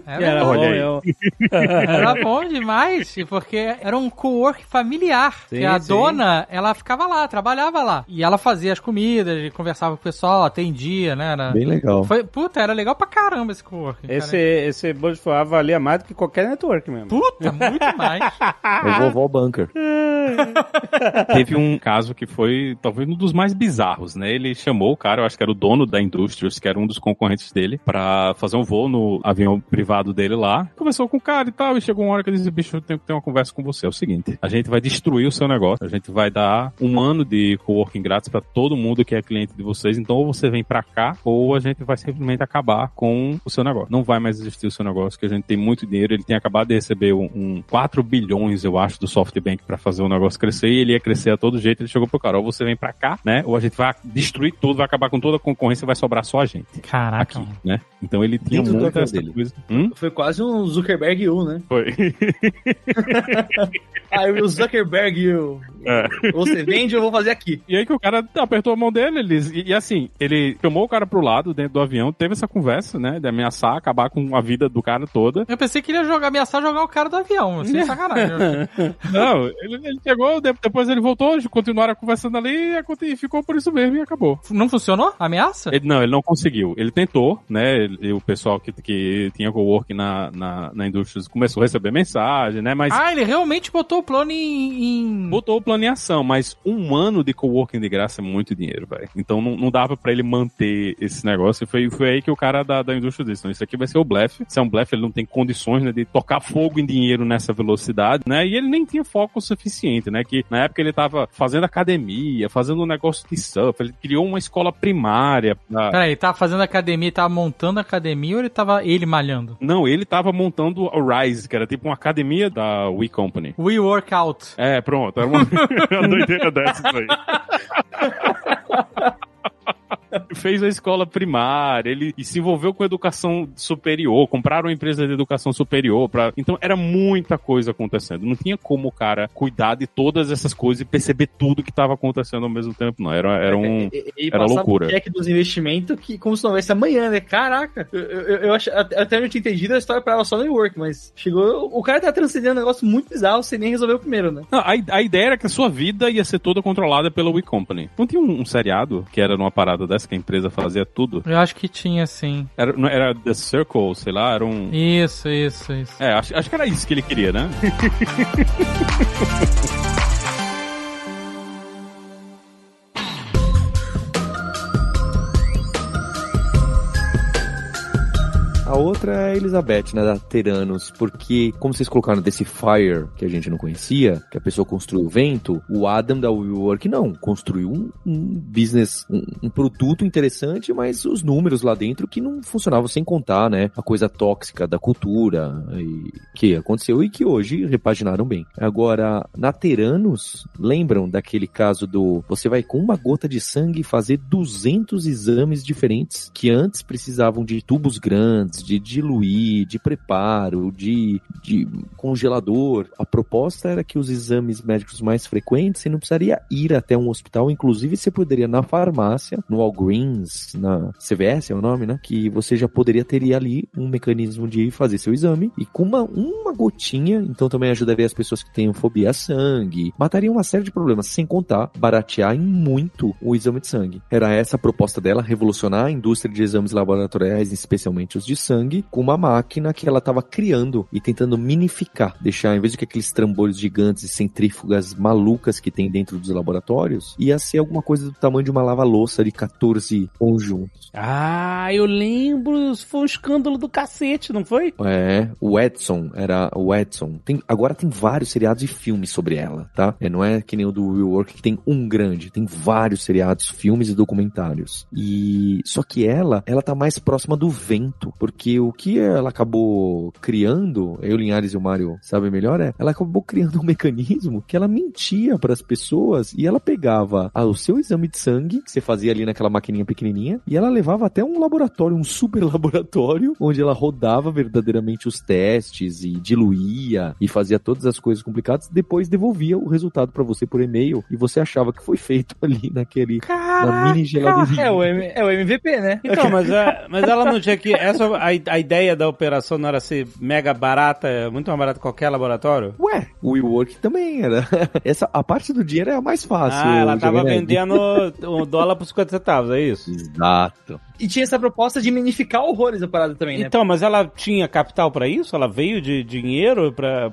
Era, Era bom, eu- *laughs* era bom demais, porque era um co-work familiar. Sim, que a sim. dona, ela ficava lá, trabalhava lá. E ela fazia as comidas, conversava com o pessoal, atendia, né? Era... Bem legal. Foi, puta, era legal pra caramba esse co-work. cara. Esse, esse bolo de fubá valia mais do que qualquer network mesmo. Puta, muito *laughs* mais. É o vovó bunker. *laughs* Teve um caso que foi talvez um dos mais bizarros, né? Ele chamou o cara, eu acho que era o dono da Indústrias, que era um dos concorrentes dele, pra fazer um voo no avião privado dele lá. Conversou com o cara e tal, e chegou uma hora que ele disse: bicho, eu tenho que ter uma conversa com você. É o seguinte: a gente vai destruir o seu negócio, a gente vai dar um ano de coworking grátis pra todo mundo que é cliente de vocês. Então, ou você vem pra cá, ou a gente vai simplesmente acabar com o seu negócio. Não vai mais existir o seu negócio, que a gente tem muito dinheiro. Ele tem acabado de receber um, um 4 bilhões, eu acho, do SoftBank pra fazer o negócio crescer e ele ia crescer a todo jeito. Ele chegou pro cara: ou você vem pra cá, né? Ou a gente vai destruir tudo, vai acabar com toda a concorrência e vai sobrar só a gente Caraca. aqui, mano. né? Então ele tinha Dentro muita essa dele. coisa. Hum? Foi quase um Zuckerberg U, né? Foi. *laughs* Aí o Zuckerberg U. É. Você vende, eu vou fazer aqui. E aí que o cara apertou a mão dele, eles, e, e assim, ele chamou o cara pro lado dentro do avião, teve essa conversa, né? De ameaçar, acabar com a vida do cara toda. Eu pensei que ele ia jogar, ameaçar jogar o cara do avião, sem sacanagem. *laughs* Não, ele, ele chegou, de- depois ele voltou, continuaram conversando ali e ficou por isso mesmo e acabou. Não funcionou? a Ameaça? Ele, não, ele não conseguiu. Ele tentou, né? ele- o pessoal que, que tinha coworking na, na, na indústria começou a receber mensagem, né? Mas Ah, ele realmente botou o plano em. em- botou o plano em ação, mas um ano de coworking de graça é muito dinheiro, velho. Então não, não dava pra ele manter esse negócio. Foi, foi aí que o cara da, da indústria disse: não, isso aqui vai ser o blefe. Se é um blefe, ele não tem condições né, de tocar fogo em dinheiro nessa velocidade, né? E ele nem tinha foco suficiente, né? Que na época ele tava fazendo academia, fazendo um negócio de surf, ele criou uma escola primária. Pra... Peraí, ele tava fazendo academia, tava montando academia ou ele tava ele malhando? Não, ele tava montando o Rise, que era tipo uma academia da We Company. We Workout. É, pronto, era uma, *laughs* uma doideira dessa isso aí. *laughs* *laughs* Fez a escola primária, ele e se envolveu com educação superior, compraram uma empresa de educação superior. Pra... Então era muita coisa acontecendo. Não tinha como o cara cuidar de todas essas coisas e perceber tudo que estava acontecendo ao mesmo tempo, não. Era, era um. E, e Era passava loucura. cheque dos investimentos que, como se não houvesse amanhã, né? Caraca, eu, eu, eu acho, até não tinha entendido a história pra ela só no work, mas chegou. O cara tá transcendendo um negócio muito bizarro sem nem resolver o primeiro, né? Não, a, a ideia era que a sua vida ia ser toda controlada pela We Company. Não tinha um, um seriado que era numa parada dessa que a empresa fazia tudo? Eu acho que tinha sim. Era, não- era The Circle, sei lá, era um. Isso, isso, isso. É, acho, acho que era isso que ele queria, né? *laughs* A outra é a Elizabeth, né, da Teranos, porque, como vocês colocaram desse Fire, que a gente não conhecia, que a pessoa construiu o vento, o Adam da WeWork não, construiu um, um business, um, um produto interessante, mas os números lá dentro que não funcionavam sem contar, né, a coisa tóxica da cultura e que aconteceu e que hoje repaginaram bem. Agora, na Teranos, lembram daquele caso do você vai com uma gota de sangue fazer 200 exames diferentes que antes precisavam de tubos grandes, de diluir, de preparo, de, de congelador. A proposta era que os exames médicos mais frequentes você não precisaria ir até um hospital, inclusive você poderia na farmácia, no Walgreens, na CVS é o nome, né? Que você já poderia ter ali um mecanismo de fazer seu exame e com uma, uma gotinha, então também ajudaria as pessoas que têm fobia a sangue, mataria uma série de problemas, sem contar baratear em muito o exame de sangue. Era essa a proposta dela, revolucionar a indústria de exames laboratoriais, especialmente os de sangue, com uma máquina que ela tava criando e tentando minificar, deixar, em vez de que aqueles trambolhos gigantes e centrífugas malucas que tem dentro dos laboratórios, ia ser alguma coisa do tamanho de uma lava-louça de 14 conjuntos. Ah, eu lembro. Foi um escândalo do cacete, não foi? É, o Edson era o Edson. Tem, agora tem vários seriados e filmes sobre ela, tá? É, não é que nem o do Will Work que tem um grande, tem vários seriados, filmes e documentários. E só que ela, ela tá mais próxima do vento, porque o que ela acabou criando, eu, Linhares e o Mário sabem melhor, é ela acabou criando um mecanismo que ela mentia para as pessoas e ela pegava ah, o seu exame de sangue, que você fazia ali naquela maquininha pequenininha, e ela levava até um laboratório, um super laboratório, onde ela rodava verdadeiramente os testes e diluía e fazia todas as coisas complicadas, depois devolvia o resultado para você por e-mail e você achava que foi feito *laughs* ali naquele na mini geladeirinha. É o, M- é o MVP, né? Então, mas, a- mas ela não tinha que. Essa, a, a ideia da operação não era ser mega barata, muito mais barata que qualquer laboratório? Ué, o WeWork também era. *laughs* Essa, a parte do dinheiro é a mais fácil. ah, ela tava Jovem vendendo o dólar por 50 centavos, é isso? Exato. E tinha essa proposta de minificar horrores a parada também, né? Então, mas ela tinha capital pra isso? Ela veio de dinheiro pra.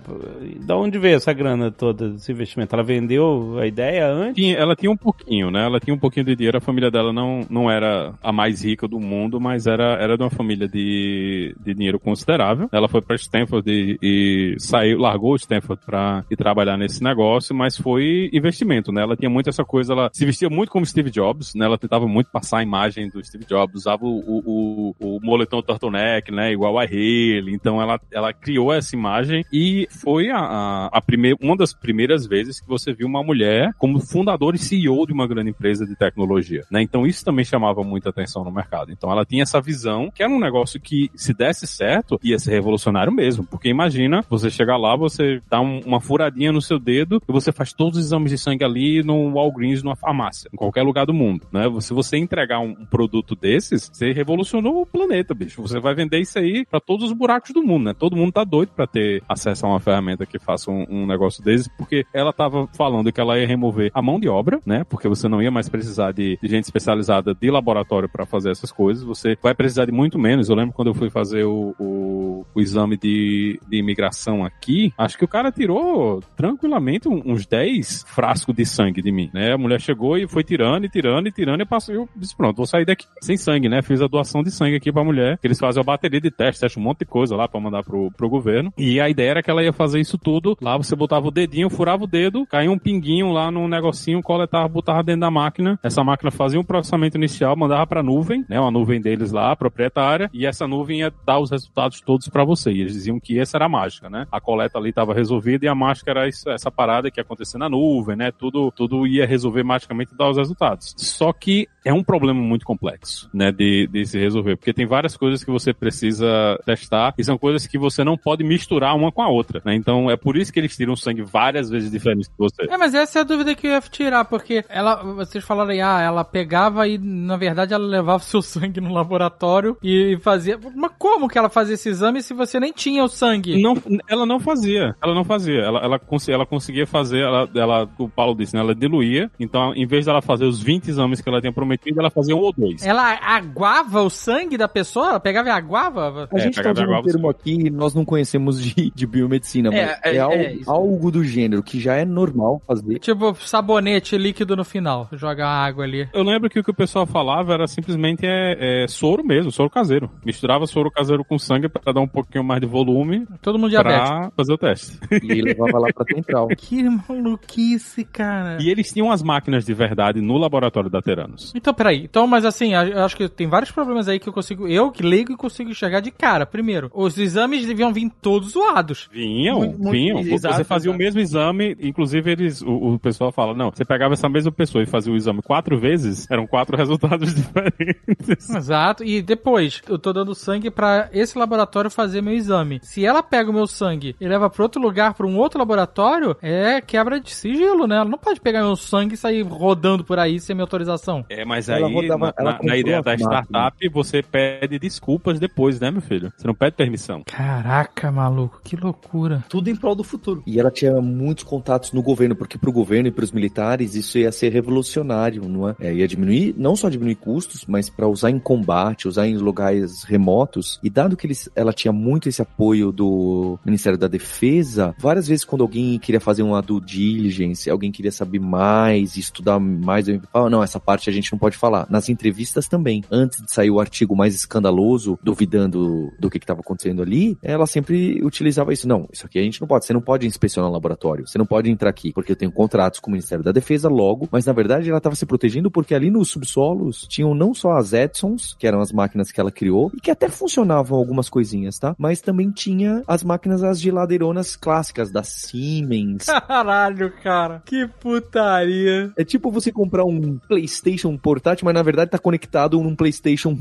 Da onde veio essa grana toda, esse investimento? Ela vendeu a ideia antes? Tinha- ela tinha um pouquinho, né? Ela tinha um pouquinho de dinheiro. A família dela não, não era a mais rica do mundo, mas era, era de uma família de, de dinheiro considerável. Ela foi para Stanford e, e saiu, largou Stanford para ir trabalhar nesse negócio, mas foi investimento, né? Ela tinha muito essa coisa, ela se vestia muito como Steve Jobs, né? Ela tentava muito passar a imagem do Steve Jobs, usava o, o, o, o moletom turtleneck, né? Igual a ele. Então ela, ela criou essa imagem e foi a, a, a primeira, uma das primeiras vezes que você viu uma mulher como fundadora e CEO de uma grande empresa de tecnologia, né? Então isso também chamava muita atenção no mercado. Então ela tinha essa visão que era um negócio que, se desse certo, ia ser revolucionário mesmo. Porque imagina você chegar lá, você dá um- uma furadinha no seu dedo e você faz todos os exames de sangue ali no Walgreens, numa farmácia, em qualquer lugar do mundo, né? Se você entregar um, um produto desses, você revolucionou o planeta, bicho. Você vai vender isso aí pra todos os buracos do mundo, né? Todo mundo tá doido pra ter acesso a uma ferramenta que faça um, um negócio desses, porque ela tava falando que ela ia remover a mão de obra, né? Porque você não ia mais precisar de, de gente especializada de laboratório pra fazer essas coisas. Você vai precisar de muito menos. Eu lembro quando eu fui fazer o, o, o exame de, de imigração aqui, acho que o cara tirou tranquilamente uns 10 frascos de sangue de mim, né? A mulher chegou e foi tirando e tirando e tirando e passou. Eu disse, pronto, vou sair daqui sem sangue, né? Fiz a doação de sangue aqui pra mulher. que Eles fazem a bateria de teste, teste um monte de coisa lá pra mandar pro, pro governo. E a ideia era que ela ia fazer isso tudo. Lá você botava o dedinho, furava o dedo, caía um pinguinho lá num negocinho, coletava, botava dentro da máquina. Essa máquina fazia um processamento inicial, mandava pra nuvem, né? Uma nuvem deles lá, proprietária, e essa nuvem ia dar os resultados todos pra você. E eles diziam que essa era a mágica, né? A coleta ali estava resolvida e a mágica era isso- essa parada que ia acontecer na nuvem, né? Tudo, tudo ia resolver magicamente e dar os resultados. Só que é um problema muito complexo, né? De, de se resolver, porque tem várias coisas que você precisa testar e são coisas que você não pode misturar uma com a outra, né? Então é por isso que eles tiram sangue várias vezes diferente de você. É, mas essa é a dúvida que eu ia tirar, porque ela, vocês falaram aí, ah, ela pegava e, na verdade, ela levava seu sangue no laboratório e fazia. Mas como que ela fazia esse exame se você nem tinha o sangue? Não, ela não fazia. Ela não fazia. Ela, ela, ela conseguia fazer, ela, ela, o Paulo disse, né? Ela diluía. Então, em vez dela fazer os 20 exames que ela tinha prometido, ela fazia um ou dois. Ela aguava o sangue da pessoa? Ela pegava e aguava? A É, gente tá usando um termo aqui nós não conhecemos de, de biomedicina, mas É, é, é, algo, é, algo do gênero que já é normal fazer. Tipo, sabonete líquido no final. Joga água ali. Eu lembro que o que o pessoal falava era simplesmente é, é soro mesmo, soro caseiro. Misturava soro caseiro com sangue pra dar um pouquinho mais de volume Todo mundo diabético. pra fazer o teste. E levava lá pra central. *laughs* Que maluquice, cara. E eles tinham as máquinas de verdade no laboratório da Teranos. Então, peraí. Então, mas assim, eu acho que tem vários problemas aí que eu consigo. Eu que leigo e consigo enxergar de cara. Primeiro, os exames deviam vir todos zoados. Vinham, Muito, muito- vinham. exato, você fazia exato. o mesmo exame, inclusive eles, o, o pessoal fala, não, você pegava essa mesma pessoa e fazia o exame quatro vezes, eram quatro *laughs* resultados diferentes. Exato. E depois, eu tô dando sangue pra esse laboratório fazer meu exame. Se ela pega o meu sangue e leva pra outro lugar, pra um outro laboratório, é quebra de sigilo, né? Ela não pode pegar meu sangue e sair rodando por aí sem minha autorização. É, mas Ela aí, rodava- na, na- ideia da startup, você pede desculpas depois, né, meu filho? Você não pede permissão. Caraca, maluco, que loucura. Tudo em prol do futuro. E ela tinha muitos contatos no governo, porque pro governo e pros militares isso ia ser revolucionário, não é? É, ia diminuir, não só diminuir custos, mas para usar em combate, usar em lugares remotos, contratos. E dado que eles, ela tinha muito esse apoio do Ministério da Defesa, várias vezes quando alguém queria fazer uma due diligence, alguém queria saber mais, estudar mais, eu falava, não, essa parte a gente não pode falar. Nas entrevistas também, antes de sair o artigo mais escandaloso, duvidando do que estava acontecendo ali, ela sempre utilizava isso. Não, isso aqui a gente não pode. Você não pode inspecionar o laboratório. Você não pode entrar aqui, porque eu tenho contratos com o Ministério da Defesa logo, mas na verdade ela estava se protegendo porque ali nos subsolos tinham não só as Edsons, que eram as máquinas que ela criou, e que até funcionavam algumas coisinhas, tá? Mas também tinha as máquinas, as geladeironas clássicas da Siemens. *laughs* Caralho, cara. Que putaria. É tipo você comprar um PlayStation portátil, mas na verdade tá conectado num PlayStation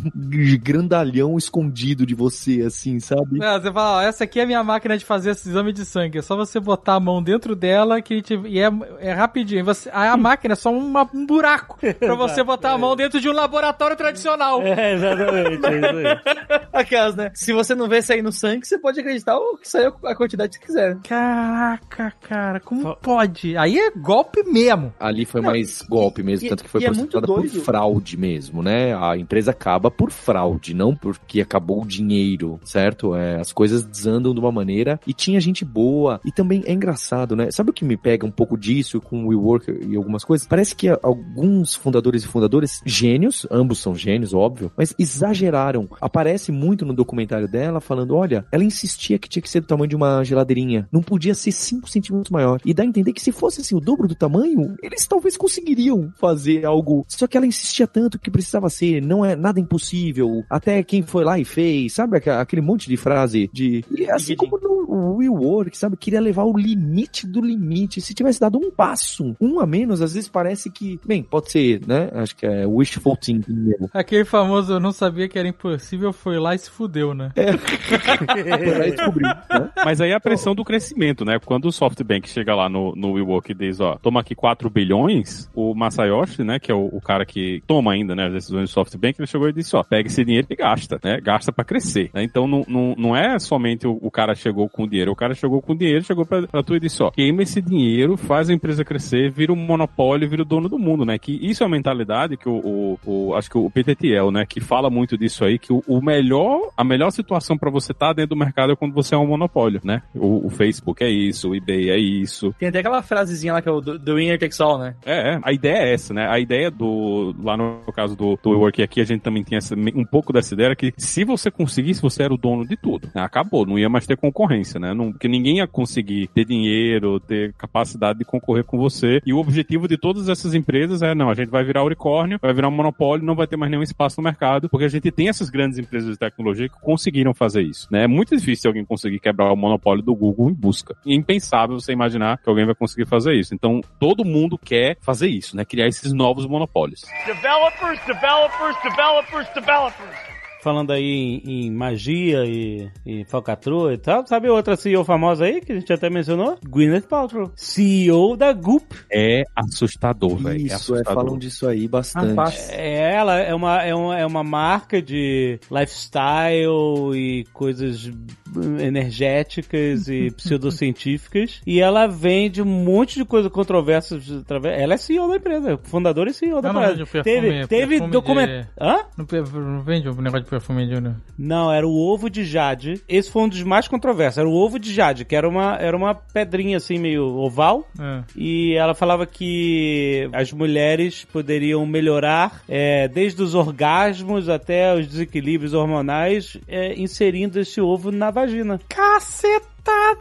grandalhão escondido de você, assim, sabe? É, você fala, ó, essa aqui é a minha máquina de fazer esse exame de sangue. É só você botar a mão dentro dela que e é, é rapidinho. Você, a, a máquina é só uma- um buraco pra você *laughs* botar a mão dentro de um laboratório tradicional. É, exatamente, é isso aí. *laughs* *laughs* Aquelas, né? Se você não vê sair no sangue, você pode acreditar ou que saiu a quantidade que quiser. Caraca, cara, como pode? Aí é golpe mesmo. Ali foi mais golpe mesmo, e- tanto que foi é processada por doido. fraude mesmo, né? A empresa acaba por fraude, não porque acabou o dinheiro, certo? É, as coisas desandam de uma maneira e tinha gente boa. E também é engraçado, né? Sabe o que me pega um pouco disso com o WeWork e algumas coisas? Parece que alguns fundadores e fundadoras, gênios, ambos são gênios, óbvio, mas exageraram. Aparece muito no documentário dela falando: olha, ela insistia que tinha que ser do tamanho de uma geladeirinha. Não podia ser 5 centímetros maior. E dá a entender que se fosse assim o dobro do tamanho, eles talvez conseguiriam fazer algo. Só que ela insistia tanto que precisava ser, não é nada impossível. Até quem foi lá e fez, sabe aquele monte de frase de. E assim como no WeWork, sabe? Queria levar o limite do limite. Se tivesse dado um passo, um a menos, às vezes parece que. Bem, pode ser, né? Acho que é wishful thinking mesmo. Aquele famoso, eu não sabia que era impossível, foi lá e se fudeu, né? *laughs* Foi lá e descobriu, né? Mas aí é a pressão do crescimento, né? Quando o SoftBank chega lá no, no WeWork e diz, ó, toma aqui 4 bilhões, o Masayoshi, né, que é o, o cara que toma ainda, né, as decisões do SoftBank, ele chegou e disse, ó, pega esse dinheiro e gasta, né? Gasta pra crescer, né? Então não, não, não é somente o, o cara chegou com dinheiro, o cara chegou com dinheiro, chegou pra, pra tu e disse, ó, queima esse dinheiro, faz a empresa crescer, vira um monopólio, vira o dono do mundo, né? Que isso é uma mentalidade que o, o, o- acho que o Peter Thiel, né, que fala muito disso aí, que o, o melhor, a melhor situação pra você estar dentro do mercado é quando você é um monopólio, né? O, o Facebook é isso, o eBay é isso, Tem até aquela frasezinha lá que é o do, do winner takes all, né? é, é, a ideia é essa, né? A ideia do. Lá no caso do, do WeWork aqui, a gente também tinha essa- um pouco dessa ideia que se você conseguisse, você era o dono de tudo. né? Acabou, não ia mais ter concorrência, né? Não, porque ninguém ia conseguir ter dinheiro, ter capacidade de concorrer com você. E o objetivo de todas essas empresas é: não, a gente vai virar unicórnio, vai virar um monopólio, não vai ter mais nenhum espaço no mercado, porque a gente tem essas grandes empresas de tecnologia que conseguiram fazer isso, né? É muito difícil alguém conseguir quebrar o monopólio do Google em busca. É impensável você imaginar que alguém vai conseguir fazer isso. Então, todo mundo quer fazer isso, né? Criar esses novos monopólios. Developers, developers, developers, developers. Falando aí em, em magia e, e falcatrua e tal, sabe outra CEO famosa aí que a gente até mencionou? Gwyneth Paltrow, CEO da Goop. É assustador, velho. É Isso, é, assustador. falam disso aí bastante. Rapaz. É, ela é uma, é, uma, é uma marca de lifestyle e coisas energéticas e *laughs* pseudocientíficas. E ela vende um monte de coisa controversa. através- Ela é CEO da empresa, fundadora e CEO da não empresa. vende o perfume- Teve, teve perfume documento. de- Hã? Não, não vende o negócio de perfume de né? Não, era o ovo de jade. Esse foi um dos mais controversos. Era o ovo de jade, que era uma, era uma pedrinha assim, meio oval. É. E ela falava que as mulheres poderiam melhorar é, desde os orgasmos até os desequilíbrios hormonais, é, inserindo esse ovo na vagina.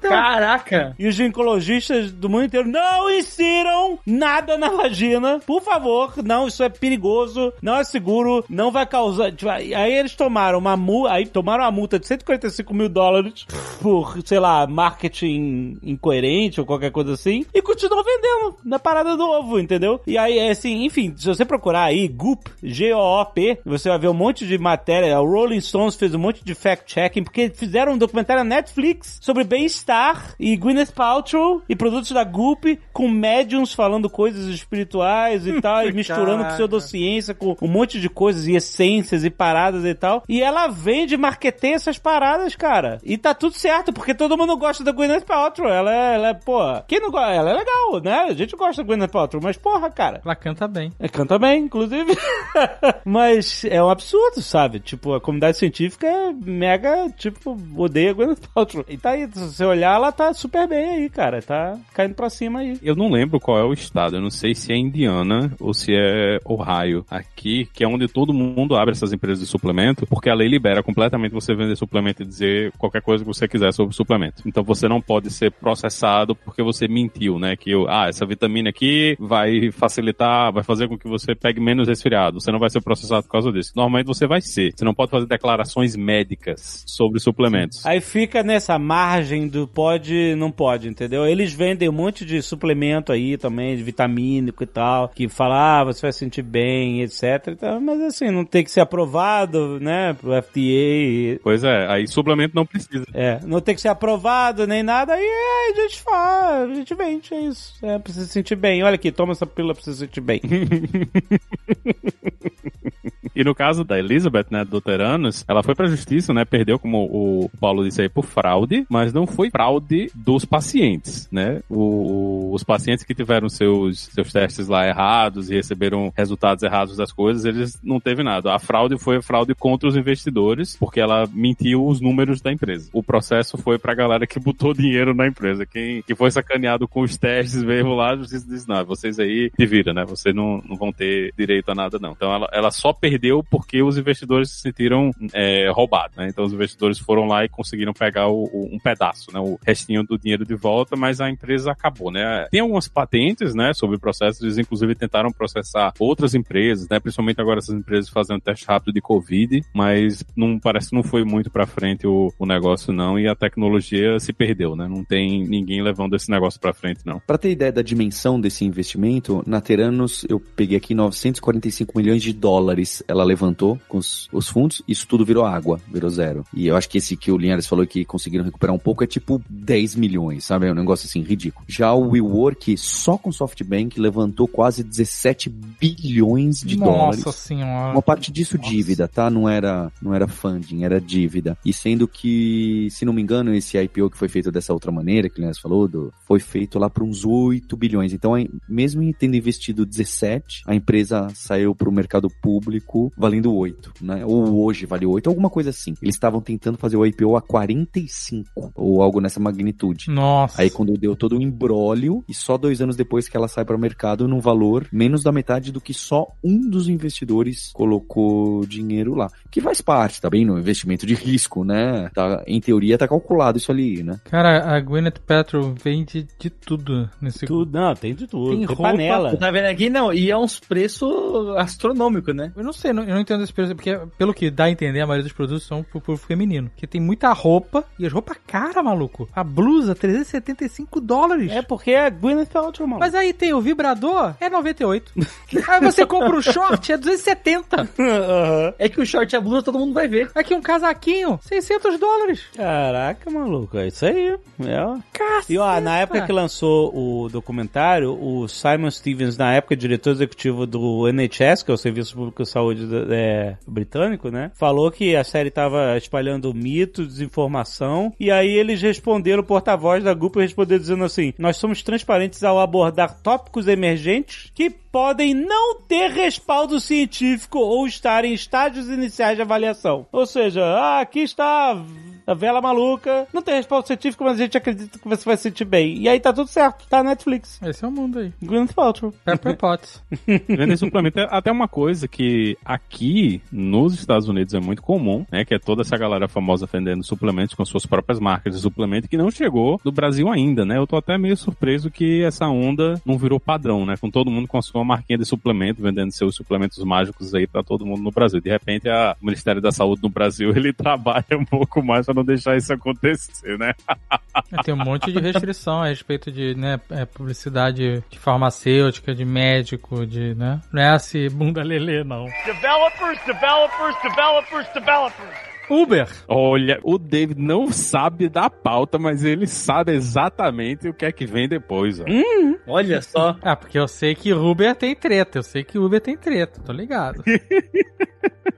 Caraca! E os ginecologistas do mundo inteiro não insiram nada na vagina. Por favor, não, isso é perigoso, não é seguro, não vai causar. tipo, aí eles tomaram uma multa, aí tomaram uma multa de 145 mil dólares por, sei lá, marketing incoerente ou qualquer coisa assim, e continuam vendendo na parada do ovo, entendeu? E aí, assim, enfim, se você procurar aí, Goop, G-O-O-P, você vai ver um monte de matéria. O Rolling Stones fez um monte de fact-checking, porque fizeram um documentário na Netflix sobre bem-estar e Gwyneth Paltrow e produtos da Goop com médiums falando coisas espirituais e tal, e *laughs* misturando pseudociência com um monte de coisas e essências e paradas e tal. E ela vende, marketeia essas paradas, cara. E tá tudo certo, porque todo mundo gosta da Gwyneth Paltrow. Ela é, ela é pô, quem não gosta? Ela é legal, né? A gente gosta da Gwyneth Paltrow, mas porra, cara. Ela canta bem. É, canta bem, inclusive. *laughs* Mas é um absurdo, sabe? Tipo, a comunidade científica é mega, tipo, odeia Gwyneth Paltrow. E tá aí, se você olhar, ela tá super bem aí, cara. Tá caindo pra cima aí. Eu não lembro qual é o estado, eu não sei se é Indiana ou se é Ohio, aqui, que é onde todo mundo abre essas empresas de suplemento, porque a lei libera completamente você vender suplemento e dizer qualquer coisa que você quiser sobre suplemento. Então você não pode ser processado porque você mentiu, né? Que, ah, essa vitamina aqui vai facilitar, vai fazer com que você pegue menos resfriado. Você não vai ser processado por causa disso. Normalmente você vai ser. Você não pode fazer declarações médicas sobre suplementos. Aí fica nessa margem do pode, não pode, entendeu? Eles vendem um monte de suplemento aí também, de vitamínico e tal, que fala, ah, você vai se sentir bem, etc. e tal. Mas assim, não tem que ser aprovado, né, pro FDA. Pois é, aí suplemento não precisa. É, não tem que ser aprovado nem nada, aí é, a gente fala, a gente vende, é isso. É, precisa se sentir bem. Olha aqui, toma essa pílula pra você se sentir bem. *laughs* E no caso da Elizabeth, né, do Teranos, ela foi pra justiça, né, perdeu, como o Paulo disse aí, por fraude, mas não foi fraude dos pacientes, né? O, os pacientes que tiveram seus, seus testes lá errados e receberam resultados errados das coisas, eles não teve nada. A fraude foi a fraude contra os investidores, porque ela mentiu os números da empresa. O processo foi pra galera que botou *laughs* dinheiro na empresa. Quem que foi sacaneado com os testes mesmo lá, a justiça disse, não, vocês aí se viram, né? Vocês não, não vão ter direito a nada, não. Então ela, ela só perdeu porque os investidores se sentiram é, roubados, né? Então os investidores foram lá e conseguiram pegar o, o- um pedaço, né? O restinho do dinheiro de volta, mas a empresa acabou, né? Tem algumas patentes, né? Sobre o processo, eles inclusive tentaram processar outras empresas, né? Principalmente agora essas empresas fazendo teste rápido de Covid, mas não parece que não foi muito pra frente o, o negócio, não, e a tecnologia se perdeu, né? Não tem ninguém levando esse negócio pra frente, não. Pra ter ideia da dimensão desse investimento, na Teranos eu peguei aqui 945 milhões de dólares ela levantou com os, os fundos, isso tudo virou água, virou zero. E eu acho que esse que o Linhares falou que conseguiram recuperar um pouco é tipo 10 milhões, sabe? É um negócio assim ridículo. Já o WeWork, só com SoftBank, levantou quase 17 bilhões de dólares. Nossa senhora. Uma parte disso Nossa. dívida, tá? Não era, não era funding, era dívida. E sendo que, se não me engano, esse IPO que foi feito dessa outra maneira, que o Linhares falou, do, foi feito lá para uns 8 bilhões. Então, mesmo tendo investido 17, a empresa saiu para o mercado público valendo 8, né? Ou hoje vale 8, alguma coisa assim. Eles estavam tentando fazer o IPO a 45, ou algo nessa magnitude. Nossa. Aí quando deu todo o embrólio, e só dois anos depois que ela sai para o mercado num valor menos da metade do que só um dos investidores colocou dinheiro lá. Que faz parte, tá bem, no investimento de risco, né? Tá, em teoria tá calculado isso ali, né? Cara, a Gwyneth Paltrow vende de tudo nesse Tudo, não, tem de tudo. Tem Tem, roupa, panela. Tá vendo aqui? Não, e é uns preços astronômicos, né? Eu não sei, não- eu não entendo esse preço, porque pelo que dá a entender, a maioria dos produtos são pro público feminino. Porque tem muita roupa, e as roupas cara, maluco. A blusa, 375 dólares. É porque é Gwyneth Paltrow, mano. Mas aí tem o vibrador, é 98. aí você compra o short, é 270. *laughs* Aham. É que o short e a blusa todo mundo vai ver. Aqui um casaquinho, 600 dólares. Caraca, maluco, é isso aí. É. Caceta. E ó, na época que lançou o documentário, o Simon Stevens, na época diretor executivo do NHS, que é o Serviço Público de Saúde do- é, britânico, né? Falou que a série tava espalhando mito, desinformação, e aí eles responderam, o porta-voz da Google respondeu dizendo assim, nós somos transparentes ao abordar tópicos emergentes que podem não ter respaldo científico ou estar em estágios iniciais de avaliação. Ou seja, ah, aqui está a vela maluca, não tem respaldo científico, mas a gente acredita que você vai se sentir bem. E aí tá tudo certo, tá na Netflix. Esse é o mundo aí. Gwyneth Paltrow. Pepper Potts. Vender suplemento é até uma coisa que aqui nos Estados Unidos é muito comum, né? Que é toda essa galera famosa vendendo suplementos com suas próprias marcas de suplemento que não chegou do Brasil ainda, né? Eu tô até meio surpreso que essa onda não virou padrão, né? Com todo mundo com a sua marquinha de suplemento, vendendo seus suplementos mágicos aí pra todo mundo no Brasil. De repente, a- o Ministério da Saúde no Brasil, *laughs* ele trabalha um pouco mais pra não deixar isso acontecer, né? É, Tem um monte de restrição a respeito de né, é, publicidade de farmacêutica, de médico, de, né? Não é assim, bunda lelê, não. Developers, developers, developers, developers. Uber. Olha, o David não sabe da pauta, mas ele sabe exatamente o que é que vem depois, ó. Olha só. Ah, porque eu sei que Uber tem treta. Eu sei que Uber tem treta, tô ligado. *laughs*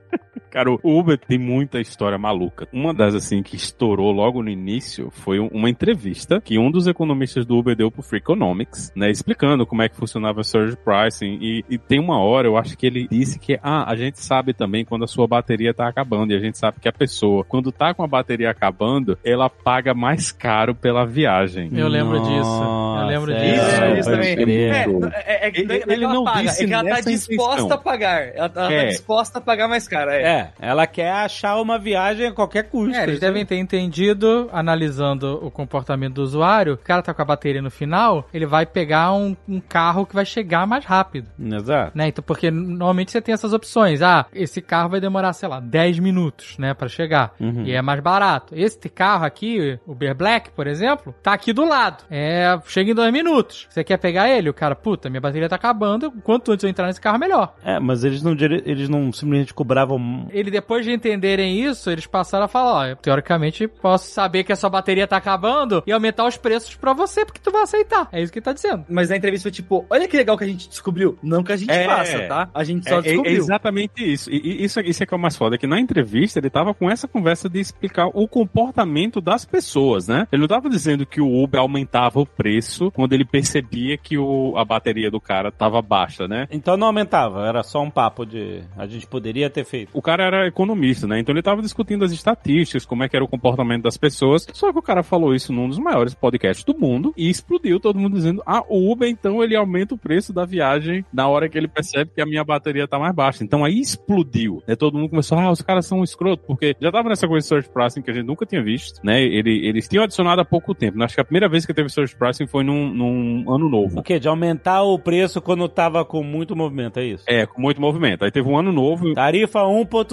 Cara, o Uber tem muita história maluca. Uma das, assim, que estourou logo no início foi um- uma entrevista que um dos economistas do Uber deu pro Freakonomics, né, explicando como é que funcionava o surge pricing. E, e tem uma hora, eu acho que ele disse que, ah, a gente sabe também quando a sua bateria tá acabando. E a gente sabe que a pessoa, quando tá com a bateria acabando, ela paga mais caro pela viagem. Eu lembro disso. Eu lembro Nossa, disso. é, isso também. É, é, é, que Ele- não é ele ela não paga, disse é que ela tá disposta intenção. a pagar. Ela, ela É. tá disposta a pagar mais caro. É. É, ela quer achar uma viagem a qualquer custo. É, eles devem ter entendido, analisando o comportamento do usuário, o cara tá com a bateria no final, ele vai pegar um, um carro que vai chegar mais rápido. Exato. Né? Então, porque normalmente você tem essas opções. Ah, esse carro vai demorar, sei lá, 10 minutos, né, pra chegar. Uhum. E é mais barato. Esse carro aqui, o Uber Black, por exemplo, tá aqui do lado. É, chega em 2 minutos. Você quer pegar ele? O cara, puta, minha bateria tá acabando. Quanto antes eu entrar nesse carro, melhor. É, mas eles não, dire- eles não simplesmente cobravam. Ele, depois de entenderem isso, eles passaram a falar, ó, teoricamente posso saber que a sua bateria tá acabando e aumentar os preços pra você, porque tu vai aceitar. É isso que ele tá dizendo. Mas na entrevista foi tipo, olha que legal que a gente descobriu. Não que a gente É. faça, tá? A gente É, só é- é descobriu. exatamente isso. E, e isso, isso é que é o mais foda, é que na entrevista ele tava com essa conversa de explicar o comportamento das pessoas, né? Ele não tava dizendo que o Uber aumentava o preço quando ele percebia que o, a bateria do cara tava baixa, né? Então não aumentava, era só um papo de. A gente poderia ter feito. O cara era economista, né? Então ele tava discutindo as estatísticas, como é que era o comportamento das pessoas. Só que o cara falou isso num dos maiores podcasts do mundo e explodiu todo mundo dizendo: "Ah, o Uber então ele aumenta o preço da viagem na hora que ele percebe que a minha bateria tá mais baixa". Então aí explodiu, né? Todo mundo começou: "Ah, os caras são um escroto", porque já tava nessa coisa de search pricing que a gente nunca tinha visto, né? Ele, eles tinham adicionado há pouco tempo. Acho que a primeira vez que teve search pricing foi num, num ano novo. O quê? De aumentar o preço quando tava com muito movimento, é isso? É, com muito movimento. Aí teve um ano novo, Tarifa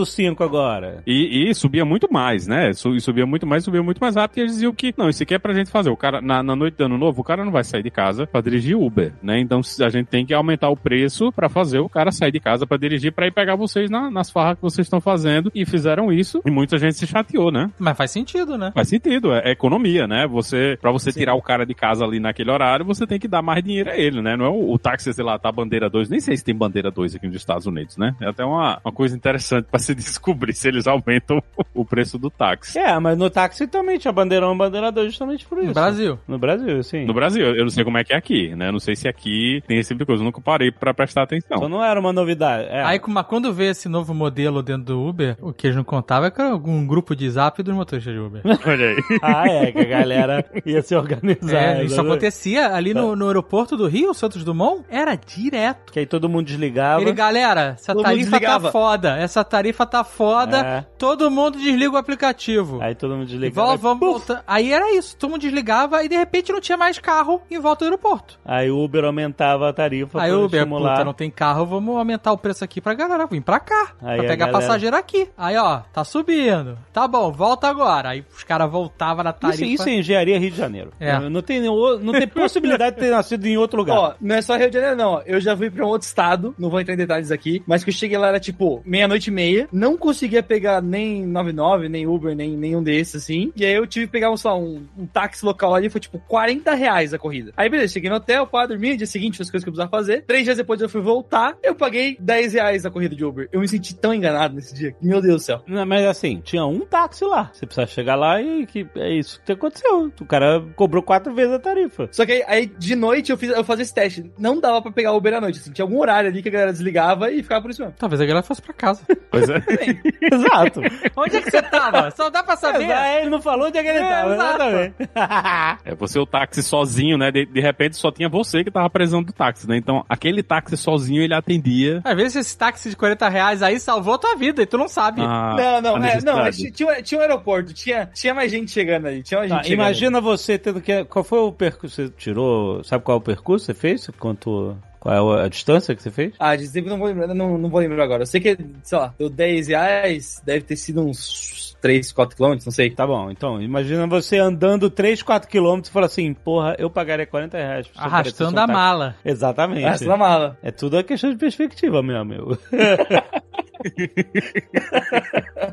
1.5 agora. E, e subia muito mais, né? Su- E subia muito mais, subia muito mais rápido. E eles diziam que, não, isso aqui é pra gente fazer. O cara, na, na noite do ano novo, o cara não vai sair de casa pra dirigir Uber, né? Então a gente tem que aumentar o preço pra fazer o cara sair de casa pra dirigir, pra ir pegar vocês na- nas farras que vocês estão fazendo. E fizeram isso. E muita gente se chateou, né? Mas faz sentido, né? Faz sentido, é, é economia, né? Você, pra você tirar o cara de casa ali naquele horário, você tem que dar mais dinheiro a ele, né? Não é o, o táxi, sei lá, tá bandeira 2. Nem sei se tem bandeira 2 aqui nos Estados Unidos, né? É até uma, uma coisa interessante pra *laughs* se descobrir se eles aumentam *laughs* o preço do táxi. É, mas no táxi também tinha bandeira 1 bandeira 2 justamente por isso. No Brasil. No Brasil, sim. No Brasil, eu não sei como é que é aqui, né? Eu não sei se aqui tem esse tipo de coisa. Eu nunca parei pra prestar atenção. Então não era uma novidade. É. Aí, mas quando vê esse novo modelo dentro do Uber, o que eles não contavam é que era algum grupo de zap dos motoristas de Uber. *laughs* Olha aí. Ah, é, que a galera ia se organizar. É, isso né? acontecia ali no, no aeroporto do Rio, Santos Dumont, era direto. Que aí todo mundo desligava. Ele, galera, essa Todo tarifa tá foda, essa tarifa tá foda, É. todo mundo desliga o aplicativo. Aí todo mundo E desligava. vol- vamos. Aí era isso, todo mundo desligava e de repente não tinha mais carro em volta do aeroporto. Aí o Uber aumentava a tarifa Aí o Uber, estimular. puta, não tem carro, vamos aumentar o preço aqui pra galera vir pra cá. Aí pra pegar galera- passageiro aqui. Aí, ó, tá subindo. Tá bom, volta agora. Aí os caras voltavam na tarifa. Isso, isso é engenharia Rio de Janeiro. É. Não, tem, não tem possibilidade de ter nascido em outro lugar. Ó, não é só Rio de Janeiro, não. Eu já fui pra um outro estado, não vou entrar em detalhes aqui, mas que eu cheguei lá era tipo meia-noite e meia, não conseguia pegar nem 99, nem Uber, nem nenhum desses, assim. E aí eu tive que pegar, um, sei lá, um, um táxi local ali, foi tipo 40 reais a corrida. Aí beleza, cheguei no hotel, pá, dormi, dia seguinte, fiz as coisas que eu precisava fazer. Três dias depois eu fui voltar, eu paguei 10 reais a corrida de Uber. Eu me senti tão enganado nesse dia. Meu Deus do céu. Não, mas assim, tinha um táxi lá. Você precisa chegar lá e que é isso que aconteceu. O cara cobrou quatro vezes a tarifa. Só que aí, aí, de noite eu fiz eu fazia esse teste. Não dava pra pegar Uber à noite, assim. Tinha algum horário ali que a galera desligava e ficava por isso mesmo. Talvez a galera fosse pra casa. Pois é. Exato. Onde é que você tava? Só dá pra saber. Exato, Ele não falou onde é que ele É, tava. exato. Exatamente. *laughs* É você o táxi sozinho, né? De, de repente só tinha você que tava precisando do táxi, né? Então aquele táxi sozinho ele atendia. Às vezes esse táxi de 40 reais aí salvou a tua vida e tu não sabe. a- não, não, é, não, mas tinha, tinha, um aeroporto, tinha, tinha mais gente chegando ali, tinha mais gente Tá, chegando imagina você tendo que. Qual foi o percurso? Você tirou. Sabe qual é o percurso que você fez? Quanto. Qual é a distância que você fez? Ah, de sempre não vou lembrar, não, não vou lembrar agora. Eu sei que, sei lá, deu 10 reais, deve ter sido uns 3, 4 quilômetros, não sei. Tá bom, então, imagina você andando 3, 4 quilômetros e falar assim, porra, eu pagaria 40 reais. Arrastando a mala. Exatamente. Essa na mala. É tudo a questão de perspectiva, meu amigo. *laughs*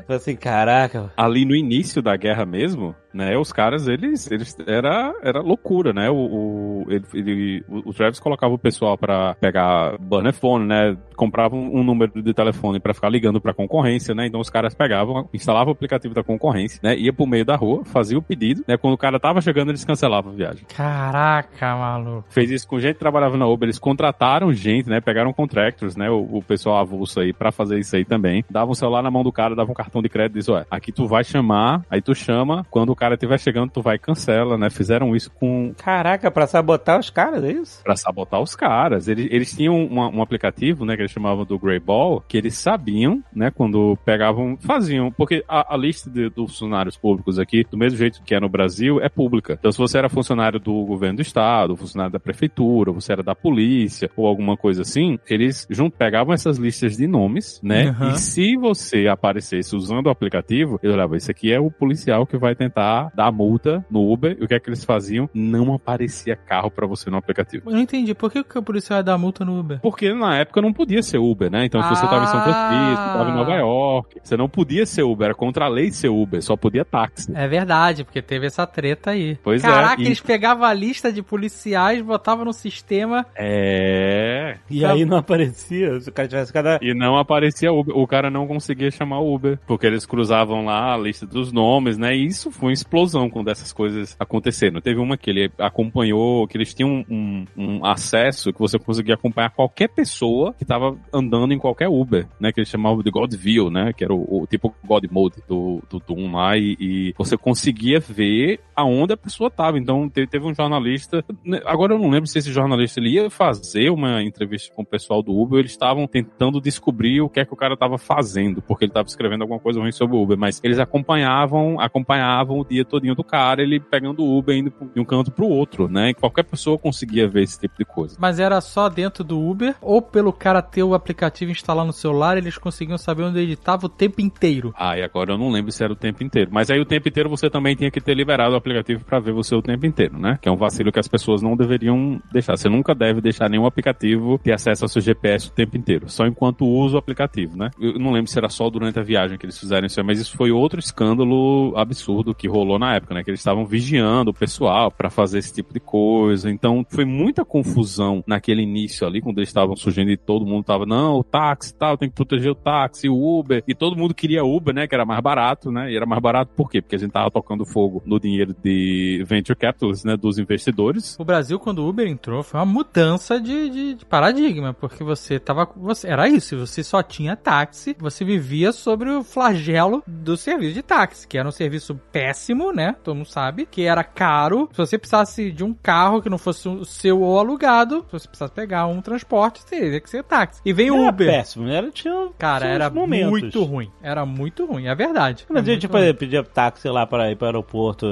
Falei assim, caraca. Ali no início da guerra mesmo, né, os caras, eles, eles era, era loucura, né? O, o, ele, ele- o o Travis colocava o pessoal pra pegar banner phone, né? Compravam um número de telefone pra ficar ligando pra concorrência, né? Então os caras pegavam, instalavam o aplicativo da concorrência, né? Ia pro meio da rua, fazia o pedido, né? Quando o cara tava chegando, eles cancelavam a viagem. Caraca, maluco. Fez isso com gente que trabalhava na Uber, eles contrataram gente, né? Pegaram contractors, né? O, o pessoal avulso aí pra fazer isso aí também. Davam um celular na mão do cara, davam um cartão de crédito e disse, ué, aqui tu vai chamar, aí tu chama, quando o cara estiver chegando, tu vai e cancela, né? Fizeram isso com Caraca, pra sabotar os caras, é isso? Pra sabotar os caras. Eles, eles tinham uma- um aplicativo, né, que eles chamavam do Grey Ball, que eles sabiam, né, quando pegavam, faziam, porque a, a lista de- dos funcionários públicos aqui, do mesmo jeito que é no Brasil, é pública. Então, se você era funcionário do governo do estado, funcionário da prefeitura, você era da polícia, ou alguma coisa assim, eles junto pegavam essas listas de nomes, né, Aham. e se você aparecesse usando o aplicativo, eles olhavam, esse aqui é o policial que vai tentar dar multa no Uber, e o que é que eles faziam? Não aparecia carro pra você no aplicativo. Eu não entendi. Por que, que o policial ia dar multa no Uber? Porque na época não podia ser Uber, né? Então se você tava em São Francisco, Ah. tava em Nova York, você não podia ser Uber, era contra a lei ser Uber, só podia táxi. É verdade, porque teve essa treta aí. Pois é, Caraca, e- eles pegavam a lista de policiais, botavam no sistema. É. E aí não aparecia. Se o cara tivesse cada. E não aparecia Uber. O cara não conseguia chamar Uber. Porque eles cruzavam lá a lista dos nomes, né? E isso foi explosão quando essas coisas aconteceram. Teve uma que ele acompanhou, que eles tinham um, um acesso que você conseguia acompanhar qualquer pessoa que tava andando em qualquer Uber, né? Que eles chamavam de God View, né? Que era o, o tipo God Mode do, do Doom lá. E, e você conseguia ver aonde a pessoa tava. Então te- teve um jornalista. né, Agora eu não lembro se esse jornalista ele ia fazer uma entrevista com o pessoal do Uber. Eles estavam tentando descobrir o que é que o cara tava fazendo, porque ele tava escrevendo alguma coisa ruim sobre o Uber. Mas eles acompanhavam, acompanhavam dia todinho do cara, ele pegando o Uber indo de um canto pro outro, né? E qualquer pessoa conseguia ver esse tipo de coisa. Mas era só dentro do Uber, ou pelo cara ter o aplicativo instalar no celular, eles conseguiam saber onde ele estava o tempo inteiro. Ah, e agora eu não lembro se era o tempo inteiro. Mas aí o tempo inteiro você também tinha que ter liberado o aplicativo pra ver você o tempo inteiro, né? Que é um vacilo que as pessoas não deveriam deixar. Você nunca deve deixar nenhum aplicativo ter acesso ao seu GPS o tempo inteiro. Só enquanto usa o aplicativo, né? Eu não lembro se era só durante a viagem que eles fizeram isso, mas isso foi outro escândalo absurdo que rolou na época, né? Que eles estavam vigiando o pessoal pra fazer esse tipo de coisa. Então foi muita confusão naquele início ali, quando eles estavam surgindo e todo mundo tava, não, o táxi tal, tem que proteger o táxi, o Uber. E todo mundo queria Uber, né? Que era mais barato, né? E era mais barato por quê? Porque a gente tava tocando fogo no dinheiro de venture capitalists, né? Dos investidores. O Brasil, quando o Uber entrou, foi uma mudança de, de- de paradigma, porque você tava. Você, era isso, você só tinha táxi, você vivia sobre o flagelo do serviço de táxi, que era um serviço péssimo, né? Todo mundo sabe, que era caro. Se você precisasse de um carro que não fosse o seu ou alugado, se você precisasse pegar um transporte, teria que ser táxi. E vem o Era Uber. péssimo, né? Era, tinha, Cara, era momentos. muito ruim. Era muito ruim, é verdade. Mas É a gente ruim. pedia táxi lá para ir para o aeroporto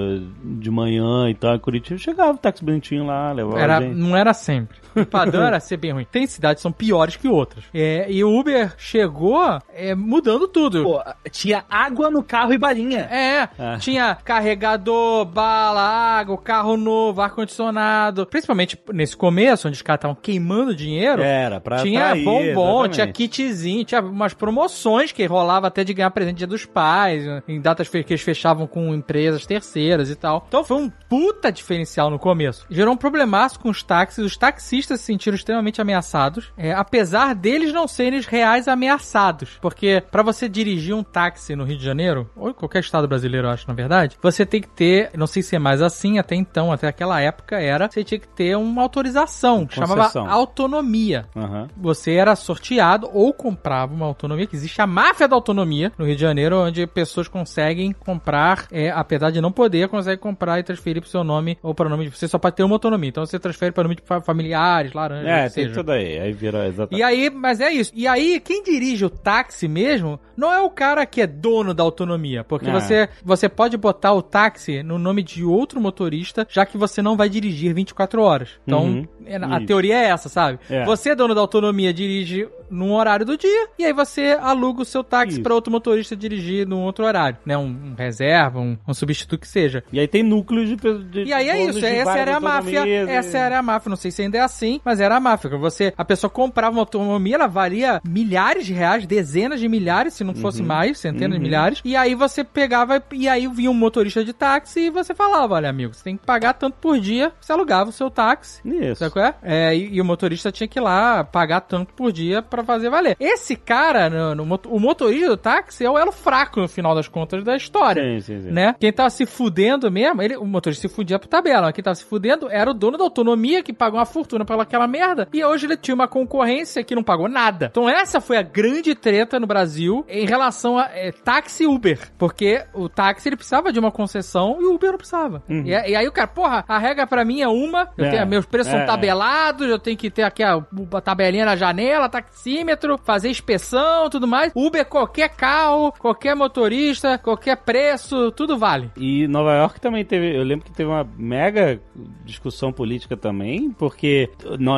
de manhã e tal, em Curitiba. Chegava o táxi bonitinho lá, levava Era, a gente. não era sempre. O padrão era ser bem ruim. Tem cidades que são piores que outras. É, e o Uber chegou é, mudando tudo. Pô, tinha água no carro e balinha. É, Ah. tinha carregador, bala, água, carro novo, ar-condicionado. Principalmente nesse começo, onde os caras estavam queimando dinheiro. Era, pra Tinha atrair, bombom, tinha exatamente. kitzinho, tinha umas promoções que rolava até de ganhar presente dia dos pais, em datas que eles fechavam com empresas terceiras e tal. Então foi um puta diferencial no começo. Gerou um problemaço com os táxis, os taxistas se sentiram extremamente ameaçados, é, apesar deles não serem os reais ameaçados. Porque pra você dirigir um táxi no Rio de Janeiro, ou em qualquer estado brasileiro, eu acho, na verdade, você tem que ter, não sei se é mais assim, até então, até aquela época era, você tinha que ter uma autorização, que chamava autonomia Aham. você era sorteado ou comprava uma autonomia, que existe a máfia da autonomia no Rio de Janeiro, onde pessoas conseguem comprar, é, apesar de não poder, conseguem comprar e transferir pro seu nome ou para o nome de. Você só pode ter uma autonomia, então você transfere para o nome de fa- familiares, laranja, É, tem tudo aí. Aí vira exatamente. E aí, mas é isso. E aí, quem dirige o táxi mesmo, não é o cara que é dono da autonomia. Porque É. você, você pode botar o táxi no nome de outro motorista, já que você não vai dirigir 24 horas. Então, Uhum. é, a Isso. teoria é essa, sabe? É. Você, dono da autonomia, dirige num horário do dia, e aí você aluga o seu táxi para outro motorista dirigir num outro horário, né? Um, um reserva, um, um substituto que seja. E aí tem núcleos de... de E aí é isso, essa era a máfia, essa era a máfia, não sei se ainda é assim, mas era a máfia, você, a pessoa comprava uma autonomia, ela valia milhares de reais, dezenas de milhares, se não fosse mais, centenas de milhares, e aí você pegava, e aí vinha um motorista de táxi e você falava, olha amigo, você tem que pagar tanto por dia, você alugava o seu táxi, Isso. Sabe qual é? É, e, e o motorista tinha que ir lá pagar tanto por dia pra fazer valer. Esse cara, no, no o motorista do táxi é o elo fraco, no final das contas, da história. Sim, sim, sim. Né? Quem tava se fudendo mesmo, ele, o motorista se fudia pro tabela, mas quem tava se fudendo era o dono da autonomia que pagou uma fortuna pela aquela merda. E hoje ele tinha uma concorrência que não pagou nada. Então essa foi a grande treta no Brasil em relação a é, táxi e Uber. Porque o táxi ele precisava de uma concessão e o Uber não precisava. E, e aí o cara, porra, a regra pra mim é uma, eu É, tenho, meus preços são é. tabelados, eu tenho que ter aqui a, a tabelinha na janela, taxímetro, fazer inspeção, tudo mais. Uber, qualquer carro, qualquer motorista, qualquer preço, tudo vale. E Nova York também teve, eu lembro que teve uma mega discussão política também, porque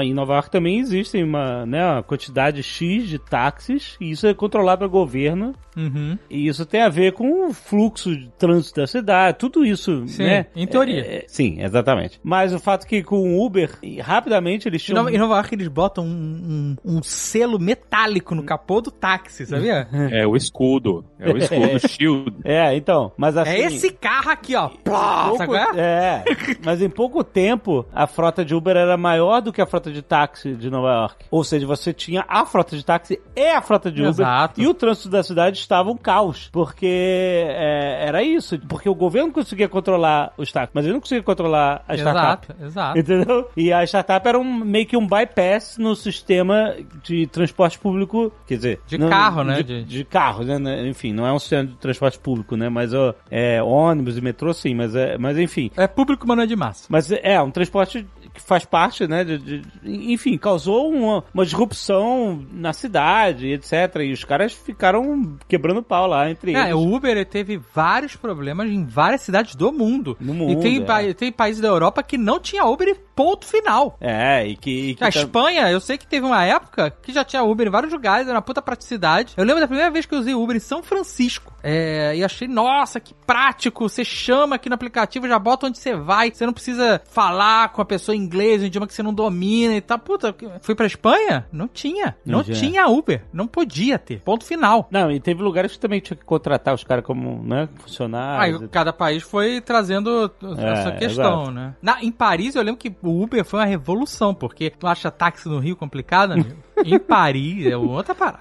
em Nova York também existem uma, né, uma quantidade X de táxis, e isso é controlado pelo governo, Uhum. e isso tem a ver com o fluxo de trânsito da cidade, tudo isso, Sim, né? em teoria. É, é, sim, exatamente. Mas o fato que com o Uber, e rapidamente eles Em tinham... Nova, em Nova York eles botam um, um- um selo metálico no capô do táxi, sabia? É o escudo. É o escudo, o *laughs* shield. É, então, mas assim... É esse carro aqui, ó. Plá, pouco- sabe qual é? é, *laughs* mas em pouco tempo a frota de Uber era maior do que a frota de táxi de Nova York. Ou seja, você tinha a frota de táxi e a frota de Uber. Exato. E o trânsito da cidade estava um caos. Porque é, era isso. Porque o governo conseguia controlar os táxis, mas ele não conseguia controlar a startup. Exato, exato. Entendeu? E a startup era um, meio que um bypass no sistema de transporte público, quer dizer... De não- carro, né? De, De- de carro, né? né? Enfim, não é um sistema de transporte público, né? Mas ó, é ônibus e metrô sim, mas, é, mas enfim. É público, mas não é de massa. Mas é um transporte que faz parte, né? de- de- enfim, causou uma, uma disrupção na cidade, etc. E os caras ficaram quebrando pau lá entre É, eles. o Uber teve vários problemas em várias cidades do mundo. No e mundo, tem, é. tem países da Europa que não tinha Uber e ponto final. É, e que. e que A tá- Espanha, eu sei que teve uma época que já tinha Uber em vários lugares, era uma puta praticidade. Eu lembro da primeira vez que eu usei Uber em São Francisco. É, e achei, nossa, que prático. Você chama aqui no aplicativo, já bota onde você vai. Você não precisa falar com a pessoa inglês, um idioma que você não domina e tal. Puta, fui pra Espanha? Não tinha. Não, Não tinha. Uber. Não podia ter. Ponto final. Não, e teve lugares que também tinha que contratar os caras como, né, funcionários. Aí cada país foi trazendo essa É, questão, exato. né? Na, em Paris, eu lembro que o Uber foi uma revolução, porque tu acha táxi no Rio complicado, amigo? *laughs* Em Paris, é outra parada.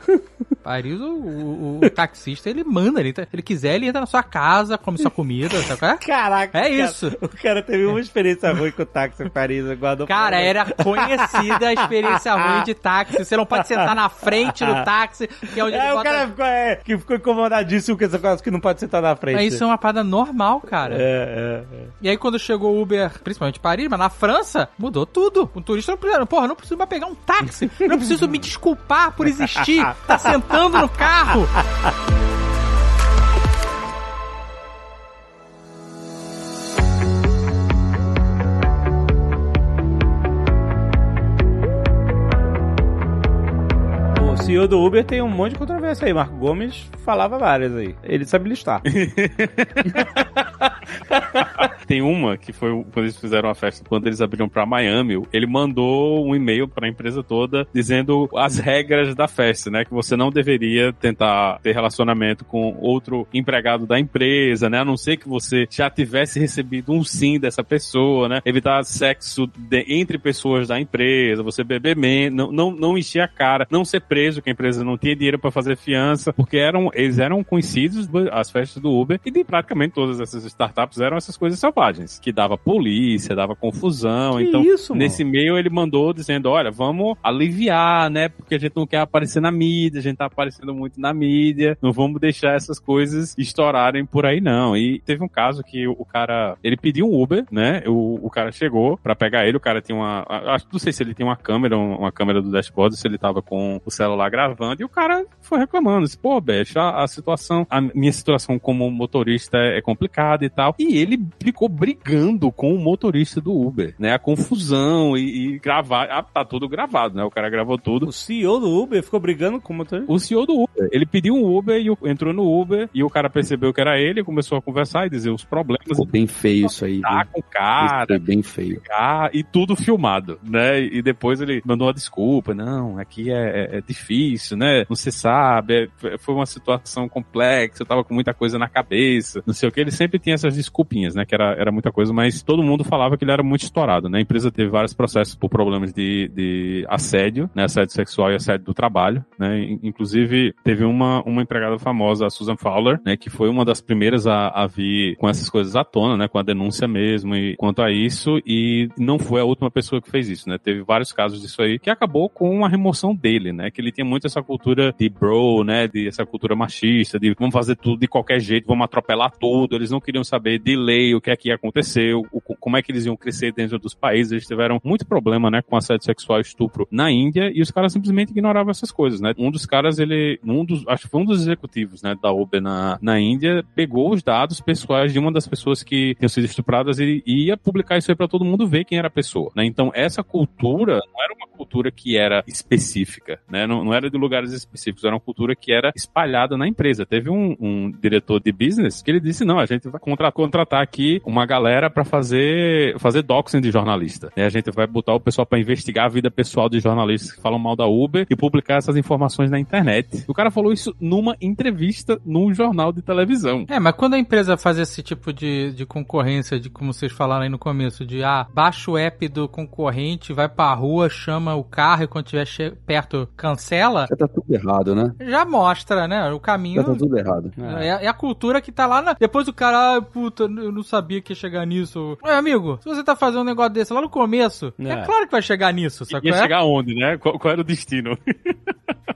Paris, o, o- o taxista, ele manda, ele, tá- ele quiser, ele entra na sua casa, come sua comida, sabe qual é? Caraca, É cara, isso. O cara teve uma experiência ruim com o táxi em Paris, guardou Cara, pra- era conhecida a experiência ruim de táxi. Você não pode sentar na frente do táxi, que é onde É, ele o bota... cara ficou, é, que ficou incomodadíssimo com essa coisa que não pode sentar na frente. Isso é uma parada normal, cara. É, é, é. E aí quando chegou o Uber, principalmente em Paris, mas na França, mudou tudo. O turista não precisa, porra, não preciso mais pegar um táxi. Não preciso me desculpar por existir. Tá sentando no carro. *laughs* CEO do Uber tem um monte de controvérsia aí. Marco Gomes falava várias aí. Ele sabe listar. *laughs* Tem uma que foi quando eles fizeram a festa, quando eles abriram pra Miami, ele mandou um e-mail pra empresa toda dizendo as regras da festa, né? Que você não deveria tentar ter relacionamento com outro empregado da empresa, né? A não ser que você já tivesse recebido um sim dessa pessoa, né? Evitar sexo de- entre pessoas da empresa, você beber menos, não, não, não encher a cara, não ser preso, que a empresa não tinha dinheiro pra fazer fiança, porque eram, eles eram conhecidos, as festas do Uber, e de praticamente todas essas startups eram essas coisas selvagens, que dava polícia, dava confusão, Que então isso, nesse e-mail ele mandou dizendo, olha, vamos aliviar, né, porque a gente não quer aparecer na mídia, a gente tá aparecendo muito na mídia, não vamos deixar essas coisas estourarem por aí não, e teve um caso que o cara, ele pediu um Uber, né, o, o cara chegou pra pegar ele, o cara tinha uma, acho, não sei se ele tinha uma câmera, uma câmera do dashboard, se ele tava com o celular gravando, e o cara foi reclamando, disse, pô, Beth, a, a situação, a minha situação como motorista é complicada e tal, e ele ficou brigando com o motorista do Uber, né? A confusão e, e gravar. Ah, tá tudo gravado, né? O cara gravou tudo. O CEO do Uber ficou brigando com o motorista. O CEO do Uber. Ele pediu um Uber e o- entrou no Uber e o cara percebeu que era ele, começou a conversar e dizer os problemas. Ficou bem feio isso aí. Tá com o Isso cara, foi bem feio. ah, e tudo filmado, né? E depois ele mandou uma desculpa, não, aqui é, é- é difícil, né? Não se sabe, é- foi uma situação complexa, eu tava com muita coisa na cabeça, não sei o que. Ele sempre tinha essas desculpinhas, né? Que era, era muita coisa, mas todo mundo falava que ele era muito estourado, né? A empresa teve vários processos por problemas de, de assédio, né? Assédio sexual e assédio do trabalho, né? In- Inclusive, teve uma, uma empregada famosa, a Susan Fowler, né? Que foi uma das primeiras a, a vir com essas coisas à tona, né? Com a denúncia mesmo e quanto a isso, e não foi a última pessoa que fez isso, né? Teve vários casos disso aí, que acabou com a remoção dele, né? Que ele tinha muito essa cultura de bro, né? De essa cultura machista, de vamos fazer tudo de qualquer jeito, vamos atropelar tudo. Eles não queriam saber de lei, o que é que ia acontecer, o, como é que eles iam crescer dentro dos países. Eles tiveram muito problema, né? Com assédio sexual e estupro na Índia, e os caras simplesmente ignoravam essas coisas, né? Um dos caras, ele, um dos, acho que foi um dos executivos, né? Da Uber na, na Índia, pegou os dados pessoais de uma das pessoas que tinham sido estupradas e e ia publicar isso aí pra todo mundo ver quem era a pessoa, né? Então, essa cultura não era uma cultura que era específica, né? Não, não era de lugares específicos, era uma cultura que era espalhada na empresa. Teve um, um diretor de business que ele disse, não, a gente vai contra- contratar aqui uma galera pra fazer, fazer doxing de jornalista, né? A gente vai botar o pessoal pra investigar a vida pessoal de jornalistas que falam mal da Uber e publicar essas informações na internet. O cara falou isso numa entrevista num jornal de televisão. É, mas quando a empresa faz esse tipo de, de concorrência, de como vocês falaram aí no começo, de ah, baixa o app do concorrente, vai pra rua, chama o carro e quando estiver che- perto cancela, Já tá tudo errado, né? já mostra, né? O caminho. Já tá tudo errado. É, é a cultura que tá lá na... Depois o cara, ah, puta, eu não sabia que ia chegar nisso. Meu amigo, se você tá fazendo um negócio desse lá no começo, é, É. claro que vai chegar nisso, sacou? Ia É? chegar onde, né? Qual, qual era o destino? *laughs*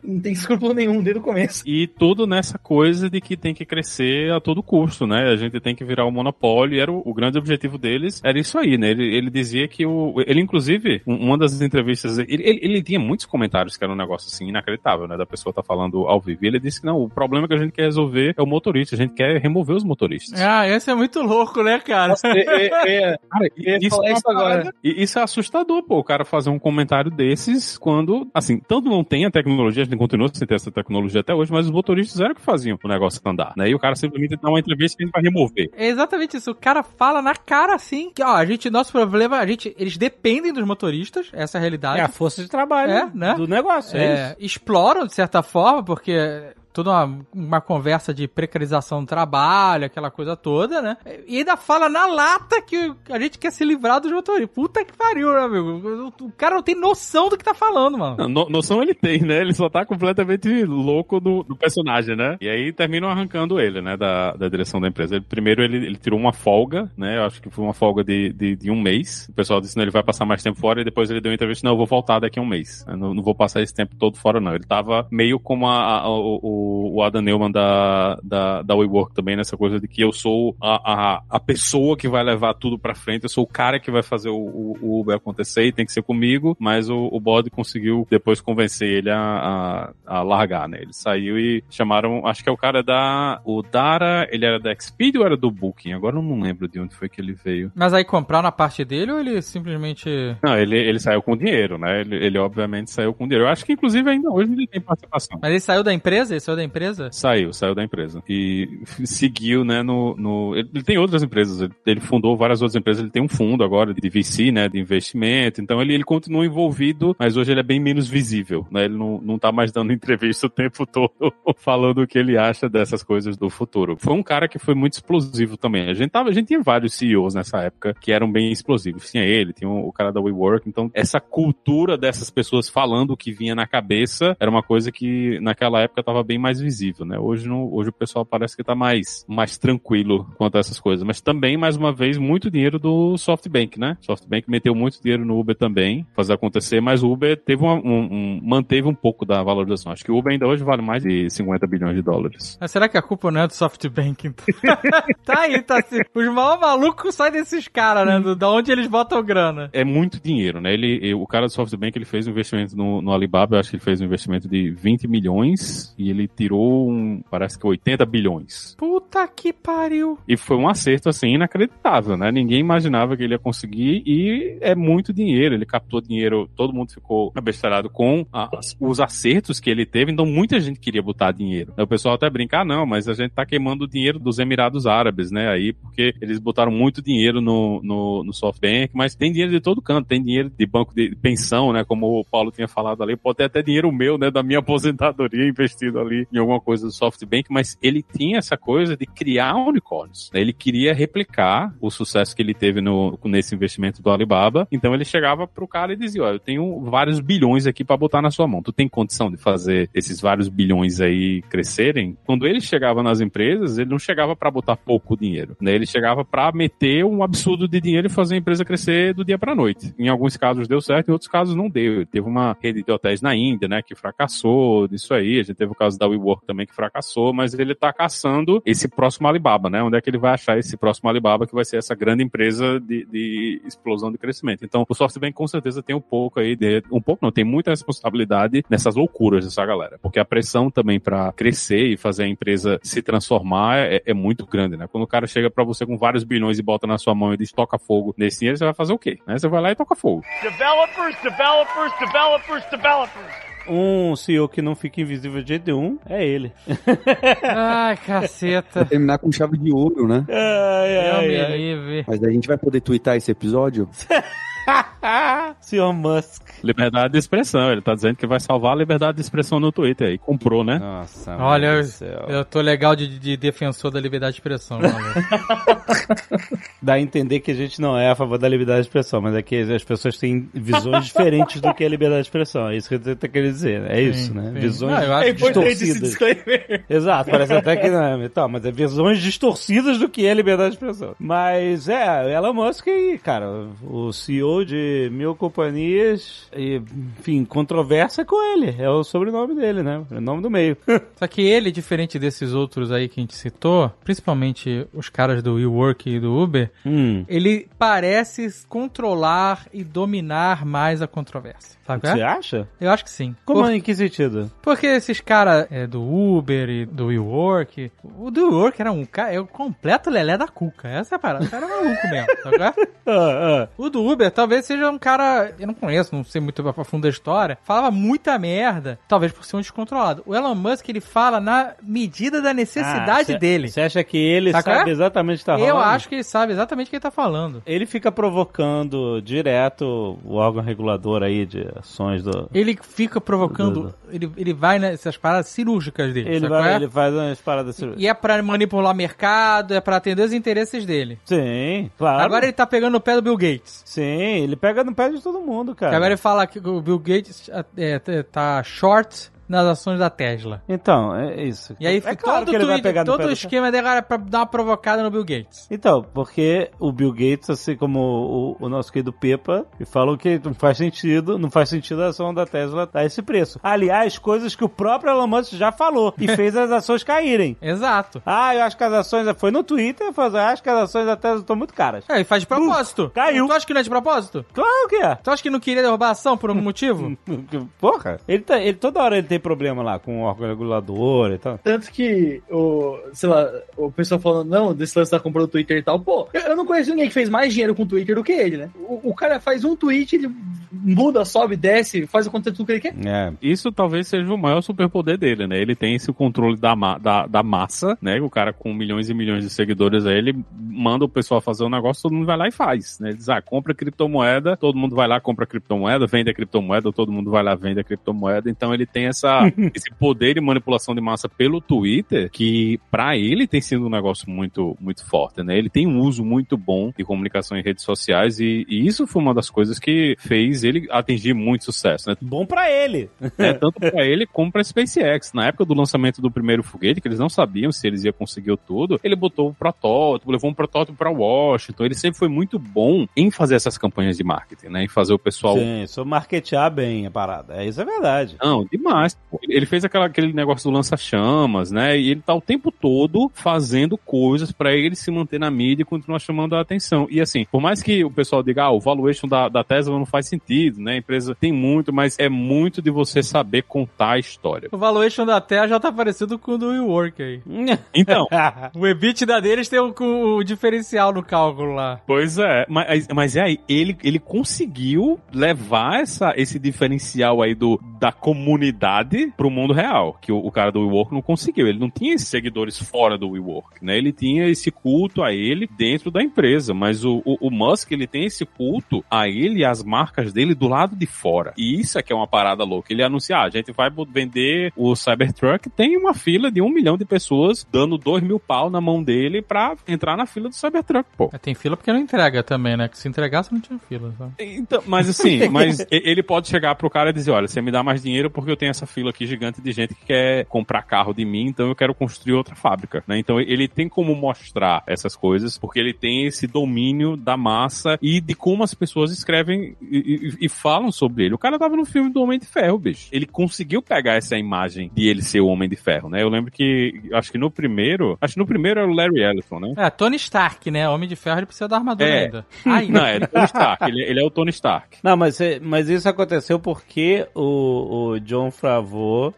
Não tem escrúpulo nenhum desde o começo. E tudo nessa coisa de que tem que crescer a todo custo, né? A gente tem que virar um monopólio. E era o, o grande objetivo deles, era isso aí, né? Ele, ele dizia que o. Ele, inclusive, um- uma das entrevistas. Ele, ele, ele tinha muitos comentários que era um negócio assim inacreditável, né? Da pessoa tá falando ao vivo. E ele disse que não, o problema que a gente quer resolver é o motorista. A gente quer remover os motoristas. Ah, esse é muito louco, né, cara? Nossa, é, é, é, Cara, isso, é isso agora. e isso é assustador, pô, o cara fazer um comentário desses quando, assim, tanto não tem a tecnologia, a gente continua sem ter essa tecnologia até hoje, mas os motoristas eram que faziam o negócio andar, né? E o cara simplesmente dá uma entrevista que a gente vai remover. É exatamente isso. O cara fala na cara assim que, ó, a gente, nosso problema, a gente, eles dependem dos motoristas, essa é a realidade. É a força de trabalho É, né? do negócio, é, É, isso. Exploram de certa forma, porque toda uma, uma conversa de precarização do trabalho, aquela coisa toda, né? E ainda fala na lata que a gente quer se livrar dos motoristas. Puta que pariu, né, amigo? O, cara não tem noção do que tá falando, mano. No- noção ele tem, né? Ele só tá completamente louco do, do personagem, né? E aí terminam arrancando ele, né? Da, da direção da empresa. Ele- primeiro ele, ele tirou uma folga, né? Eu acho que foi uma folga de, de, de um mês. O pessoal disse, não, ele vai passar mais tempo fora. E depois ele deu uma entrevista, não, eu vou voltar daqui a um mês. Eu não, não vou passar esse tempo todo fora, não. Ele tava meio como a, a- o, o Adam Neumann da, da, da WeWork também, nessa coisa de que eu sou a, a, a pessoa que vai levar tudo pra frente, eu sou o cara que vai fazer o, o, o Uber acontecer e tem que ser comigo, mas o, o Bod conseguiu depois convencer ele a, a, a largar, né? Ele saiu e chamaram, acho que é o cara da. O Dara, ele era da Expedia ou era do Booking? Agora eu não lembro de onde foi que ele veio. Mas aí compraram a parte dele ou ele simplesmente. Não, ele, ele saiu com dinheiro, né? Ele, ele obviamente saiu com dinheiro. Eu acho que inclusive ainda hoje ele tem participação. Mas ele saiu da empresa? Ele saiu da empresa? Saiu, saiu da empresa. E seguiu, né, no... no ele, tem outras empresas, ele, ele fundou várias outras empresas, ele tem um fundo agora de VC, né, de investimento, então ele, ele continua envolvido, mas hoje ele é bem menos visível, né, ele não, não tá mais dando *laughs* entrevista o tempo todo *laughs* falando o que ele acha dessas coisas do futuro. Foi um cara que foi muito explosivo também. A gente, tava, a gente tinha vários CEOs nessa época que eram bem explosivos. Tinha ele, tinha o cara da WeWork, então essa cultura dessas pessoas falando o que vinha na cabeça era uma coisa que naquela época tava bem mais visível, né? Hoje, não, hoje o pessoal parece que tá mais, mais tranquilo quanto a essas coisas. Mas também, mais uma vez, muito dinheiro do SoftBank, né? SoftBank meteu muito dinheiro no Uber também, fazer acontecer, mas o Uber teve uma- um, um- manteve um pouco da valorização. Acho que o Uber ainda hoje vale mais de 50 bilhões de dólares. Mas será que a culpa não é do SoftBank? Então? *laughs* tá aí, tá assim. Os maiores malucos saem desses caras, né? Do, da onde eles botam grana. é muito dinheiro, né? Ele, o cara do SoftBank, ele fez um investimento no, no Alibaba, eu acho que ele fez um investimento de 20 milhões e ele tirou, um, parece que 80 bilhões. Puta que pariu. E foi um acerto, assim, inacreditável, né? Ninguém imaginava que ele ia conseguir e é muito dinheiro. Ele captou dinheiro, todo mundo ficou abestalhado com as- os acertos que ele teve, então muita gente queria botar dinheiro. O pessoal até brinca, ah, não, mas a gente tá queimando o dinheiro dos Emirados Árabes, né? Aí, porque eles botaram muito dinheiro no, no, no SoftBank, mas tem dinheiro de todo canto, tem dinheiro de banco de pensão, né? Como o Paulo tinha falado ali, pode ter até dinheiro meu, né? Da minha aposentadoria investido ali em alguma coisa do SoftBank, mas ele tinha essa coisa de criar unicórnios. né? Ele queria replicar o sucesso que ele teve no, nesse investimento do Alibaba, então ele chegava pro cara e dizia, ó, eu tenho vários bilhões aqui pra botar na sua mão. Tu tem condição de fazer esses vários bilhões aí crescerem? Quando ele chegava nas empresas, ele não chegava pra botar pouco dinheiro, né? Ele chegava pra meter um absurdo de dinheiro e fazer a empresa crescer do dia pra noite. Em alguns casos deu certo, em outros casos não deu. Teve uma rede de hotéis na Índia, né, que fracassou, disso aí. A gente teve o caso da WeWork também que fracassou, mas ele tá caçando esse próximo Alibaba, né? Onde é que ele vai achar esse próximo Alibaba que vai ser essa grande empresa de, de explosão de crescimento. Então, o SoftBank com certeza tem um pouco aí de, um pouco não, tem muita responsabilidade nessas loucuras dessa galera, porque a pressão também pra crescer e fazer a empresa se transformar é, é muito grande, né? Quando o cara chega pra você com vários bilhões e bota na sua mão e diz toca fogo nesse dinheiro, você vai fazer o quê? Né? Você vai lá e toca fogo. Developers, developers, developers, developers. Um CEO que não fica invisível de jeito nenhum é ele. *laughs* Ai, caceta. Terminar com chave de ouro, né? Ai, Eu ai, me ai. livre. Mas a gente vai poder twittar esse episódio? *laughs* *laughs* Senhor Musk. Liberdade de expressão. Ele tá dizendo que vai salvar a liberdade de expressão no Twitter aí. Comprou, né? Nossa, Olha, eu, eu tô legal de, de defensor da liberdade de expressão, maluco. *laughs* Dá a entender que a gente não é a favor da liberdade de expressão, mas é que as pessoas têm visões diferentes do que é liberdade de expressão. É isso que você tá querendo dizer. né? É isso, né? sim. Visões Não, eu acho É distorcidas. disclaimer. Exato, parece até que não é. Então, mas é visões distorcidas do que é liberdade de expressão. Mas é, Elon Musk aí, cara, o CEO de mil companhias, e, enfim, controvérsia com ele. É o sobrenome dele, né? O nome do meio. *laughs* Só que ele, diferente desses outros aí que a gente citou, principalmente os caras do WeWork e do Uber, hum. ele parece controlar e dominar mais a controvérsia. Sabe? qual Você é? acha? Eu acho que sim. Como Por- em que sentido? Porque esses caras é, do Uber e do WeWork, o do WeWork era um cara, é o completo lelé da cuca. Essa é a parada. O cara é maluco mesmo, é? *laughs* Ah, ah. O do Uber talvez seja um cara, eu não conheço, não sei muito a fundo da história, falava muita merda, talvez por ser um descontrolado. O Elon Musk, ele fala na medida da necessidade Ah, cê- dele. Você acha que ele Sabe qual sabe é? exatamente o que tá rolando? Eu acho que ele sabe exatamente o que ele tá falando. Ele fica provocando direto o órgão regulador aí de ações do. Ele fica provocando, ele, ele vai nessas paradas cirúrgicas dele. Ele, vai, é? ele faz umas paradas cirúrgicas. E é pra manipular mercado, é pra atender os interesses dele. Sim, claro. Agora ele tá pegando o pé do Bill Gates. Sim, ele pega no pé de todo mundo, cara. Agora ele fala que o Bill Gates é, é, tá short nas ações da Tesla. Então, é isso. E aí é claro todo, que ele vai Twitter, todo o esquema dele é pra dar uma provocada no Bill Gates. Então, porque o Bill Gates, assim como o, o nosso querido Pepa, falam que não faz sentido, não faz sentido a ação da Tesla dar esse preço. Aliás, coisas que o próprio Elon Musk já falou e *laughs* fez as ações caírem. Exato. Ah, eu acho que as ações. Foi no Twitter, falou, "Ah, acho que as ações da Tesla estão muito caras. É, ele faz de propósito. caiu. Tu acha que não é de propósito? Claro que é. Tu acha que não queria derrubar a ação por algum motivo? *laughs* Porra, ele, tá, ele toda hora ele tem problema lá com o órgão regulador e tal. Tanto que o, sei lá, o pessoal falando, não, desse lance da compra do Twitter e tal, pô, eu, eu não conheço ninguém que fez mais dinheiro com o Twitter do que ele, né? O, o cara faz um tweet, ele muda, sobe, desce, faz acontecer tudo que ele quer. É. Isso talvez seja o maior superpoder dele, né? Ele tem esse controle da, ma- da, da massa, né? O cara com milhões e milhões de seguidores aí, ele manda o pessoal fazer um negócio, todo mundo vai lá e faz, né? Ele diz, ah, compra criptomoeda, todo mundo vai lá, compra criptomoeda, vende a criptomoeda, todo mundo vai lá, vende a criptomoeda. Então ele tem essa, *laughs* esse poder de manipulação de massa pelo Twitter, que pra ele tem sido um negócio muito, muito forte, né? Ele tem um uso muito bom de comunicação em redes sociais e, e isso foi uma das coisas que fez ele atingir muito sucesso, né? Bom pra ele. né? *laughs* Tanto para ele como para SpaceX. Na época do lançamento do primeiro foguete, que eles não sabiam se eles iam conseguir tudo, ele botou o protótipo, levou um protótipo para Washington. Ele sempre foi muito bom em fazer essas campanhas de marketing, né? Em fazer o pessoal Sim, sou marketear bem a parada. É, isso é verdade. não, demais. Mais. Ele fez aquela, aquele negócio do lança-chamas, né? E ele tá o tempo todo fazendo coisas pra ele se manter na mídia e continuar chamando a atenção. E assim, por mais que o pessoal diga, ah, o valuation da, da Tesla não faz sentido, né? A empresa tem muito, mas é muito de você saber contar a história. O valuation da Terra já tá parecido com o do WeWork aí. *laughs* Então, *laughs* O EBITDA deles tem o, o diferencial no cálculo lá. Pois é, mas, mas é aí, ele, ele conseguiu levar essa, esse diferencial aí do, da comunidade pro mundo real, que o, o cara do WeWork não conseguiu. Ele não tinha esses seguidores fora do WeWork, né? Ele tinha esse culto a ele dentro da empresa, mas o, o, o Musk, ele tem esse culto a ele e as marcas dele do lado de fora. E isso é que é uma parada louca. Ele anuncia, ah, a gente vai vender o Cybertruck, tem uma fila de um milhão de pessoas dando dois mil pau na mão dele pra entrar na fila do Cybertruck, pô. É, Tem fila porque não entrega também, né? Que se entregasse não tinha fila. Sabe? Então, mas assim, *laughs* mas ele pode chegar pro cara e dizer, olha, você me dá mais dinheiro porque eu tenho essa fila aqui gigante de gente que quer comprar carro de mim, então eu quero construir outra fábrica, né? Então ele tem como mostrar essas coisas, porque ele tem esse domínio da massa e de como as pessoas escrevem e, e- e falam sobre ele. O cara tava no filme do Homem de Ferro, bicho. Ele conseguiu pegar essa imagem de ele ser o Homem de Ferro, né? Eu lembro que, acho que no primeiro, acho que no primeiro era o Larry Ellison, né? É, Tony Stark, né? Homem de Ferro, ele precisa da armadura É. ainda. Ainda. *laughs* Não, é Tony Stark, ele, ele é o Tony Stark. Não, mas, é- mas isso aconteceu porque o, o John Favreau,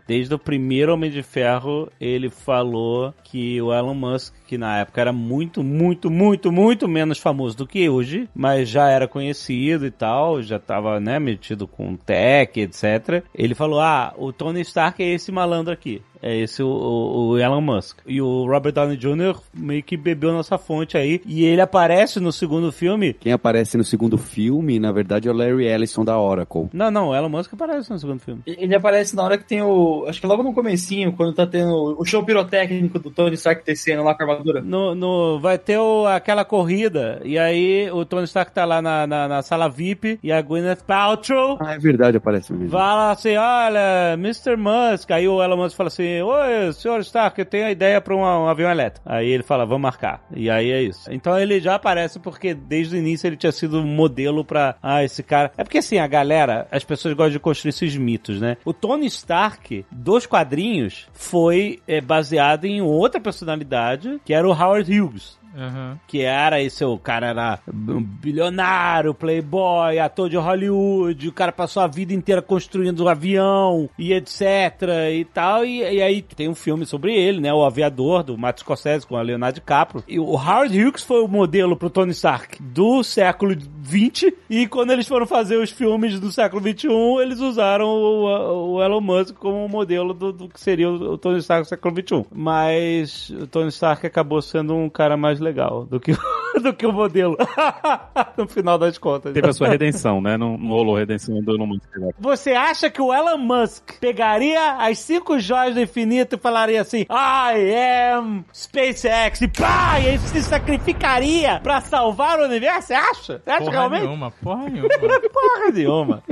desde o primeiro Homem de Ferro, ele falou que o Elon Musk, que na época era muito, muito, muito, muito menos famoso do que hoje, mas já era conhecido e tal, já tava, né, metido com tech, etc. Ele falou, ah, o Tony Stark é esse malandro aqui. É esse o, o- o Elon Musk. E o Robert Downey Jr. meio que bebeu nossa fonte aí. E ele aparece no segundo filme. Quem aparece no segundo filme, na verdade, é o Larry Ellison da Oracle. Não, não, o Elon Musk aparece no segundo filme. Ele aparece na hora que tem o. Acho que logo no comecinho, quando tá tendo o show pirotécnico do Tony Stark descendo lá com a armadura. No, no, vai ter o- aquela corrida, e aí o Tony Stark tá lá na, na, na sala VIP, e a Gwyneth Paltrow Ah, é verdade, aparece mesmo. fala assim, olha, Mr. Musk, aí o Elon Musk fala assim, oi, senhor Stark, eu tenho a ideia pra um, um avião elétrico. Aí ele fala, vamos marcar. E aí é isso. Então ele já aparece porque desde o início ele tinha sido modelo pra, ah, esse cara... É porque assim, a galera, as pessoas gostam de construir esses mitos, né? O Tony Stark, dos quadrinhos, foi é, baseado em outra personalidade, que era o Howard Hughes Aham. que era esse o cara era um bilionário, playboy, ator de Hollywood, o cara passou a vida inteira construindo um avião e etc e tal, e, e aí tem um filme sobre ele, né, o Aviador, do Matt Scorsese com a Leonardo DiCaprio, e o Howard Hughes foi o modelo pro Tony Stark do século 20 e quando eles foram fazer os filmes do século 21, eles usaram o, o Elon Musk como modelo do, do que seria o, o Tony Stark do século 21, mas o Tony Stark acabou sendo um cara mais legal do que, o- *laughs* do que o modelo. *laughs* no final das contas. Teve a sua redenção, né? Não, não rolou redenção do Elon Musk. Você acha que o Elon Musk pegaria as cinco joias do infinito e falaria assim: I am SpaceX e pá! E aí se sacrificaria pra salvar o universo? Você acha? Você acha Porra realmente? nenhuma, porra nenhuma. *laughs* Porra nenhuma.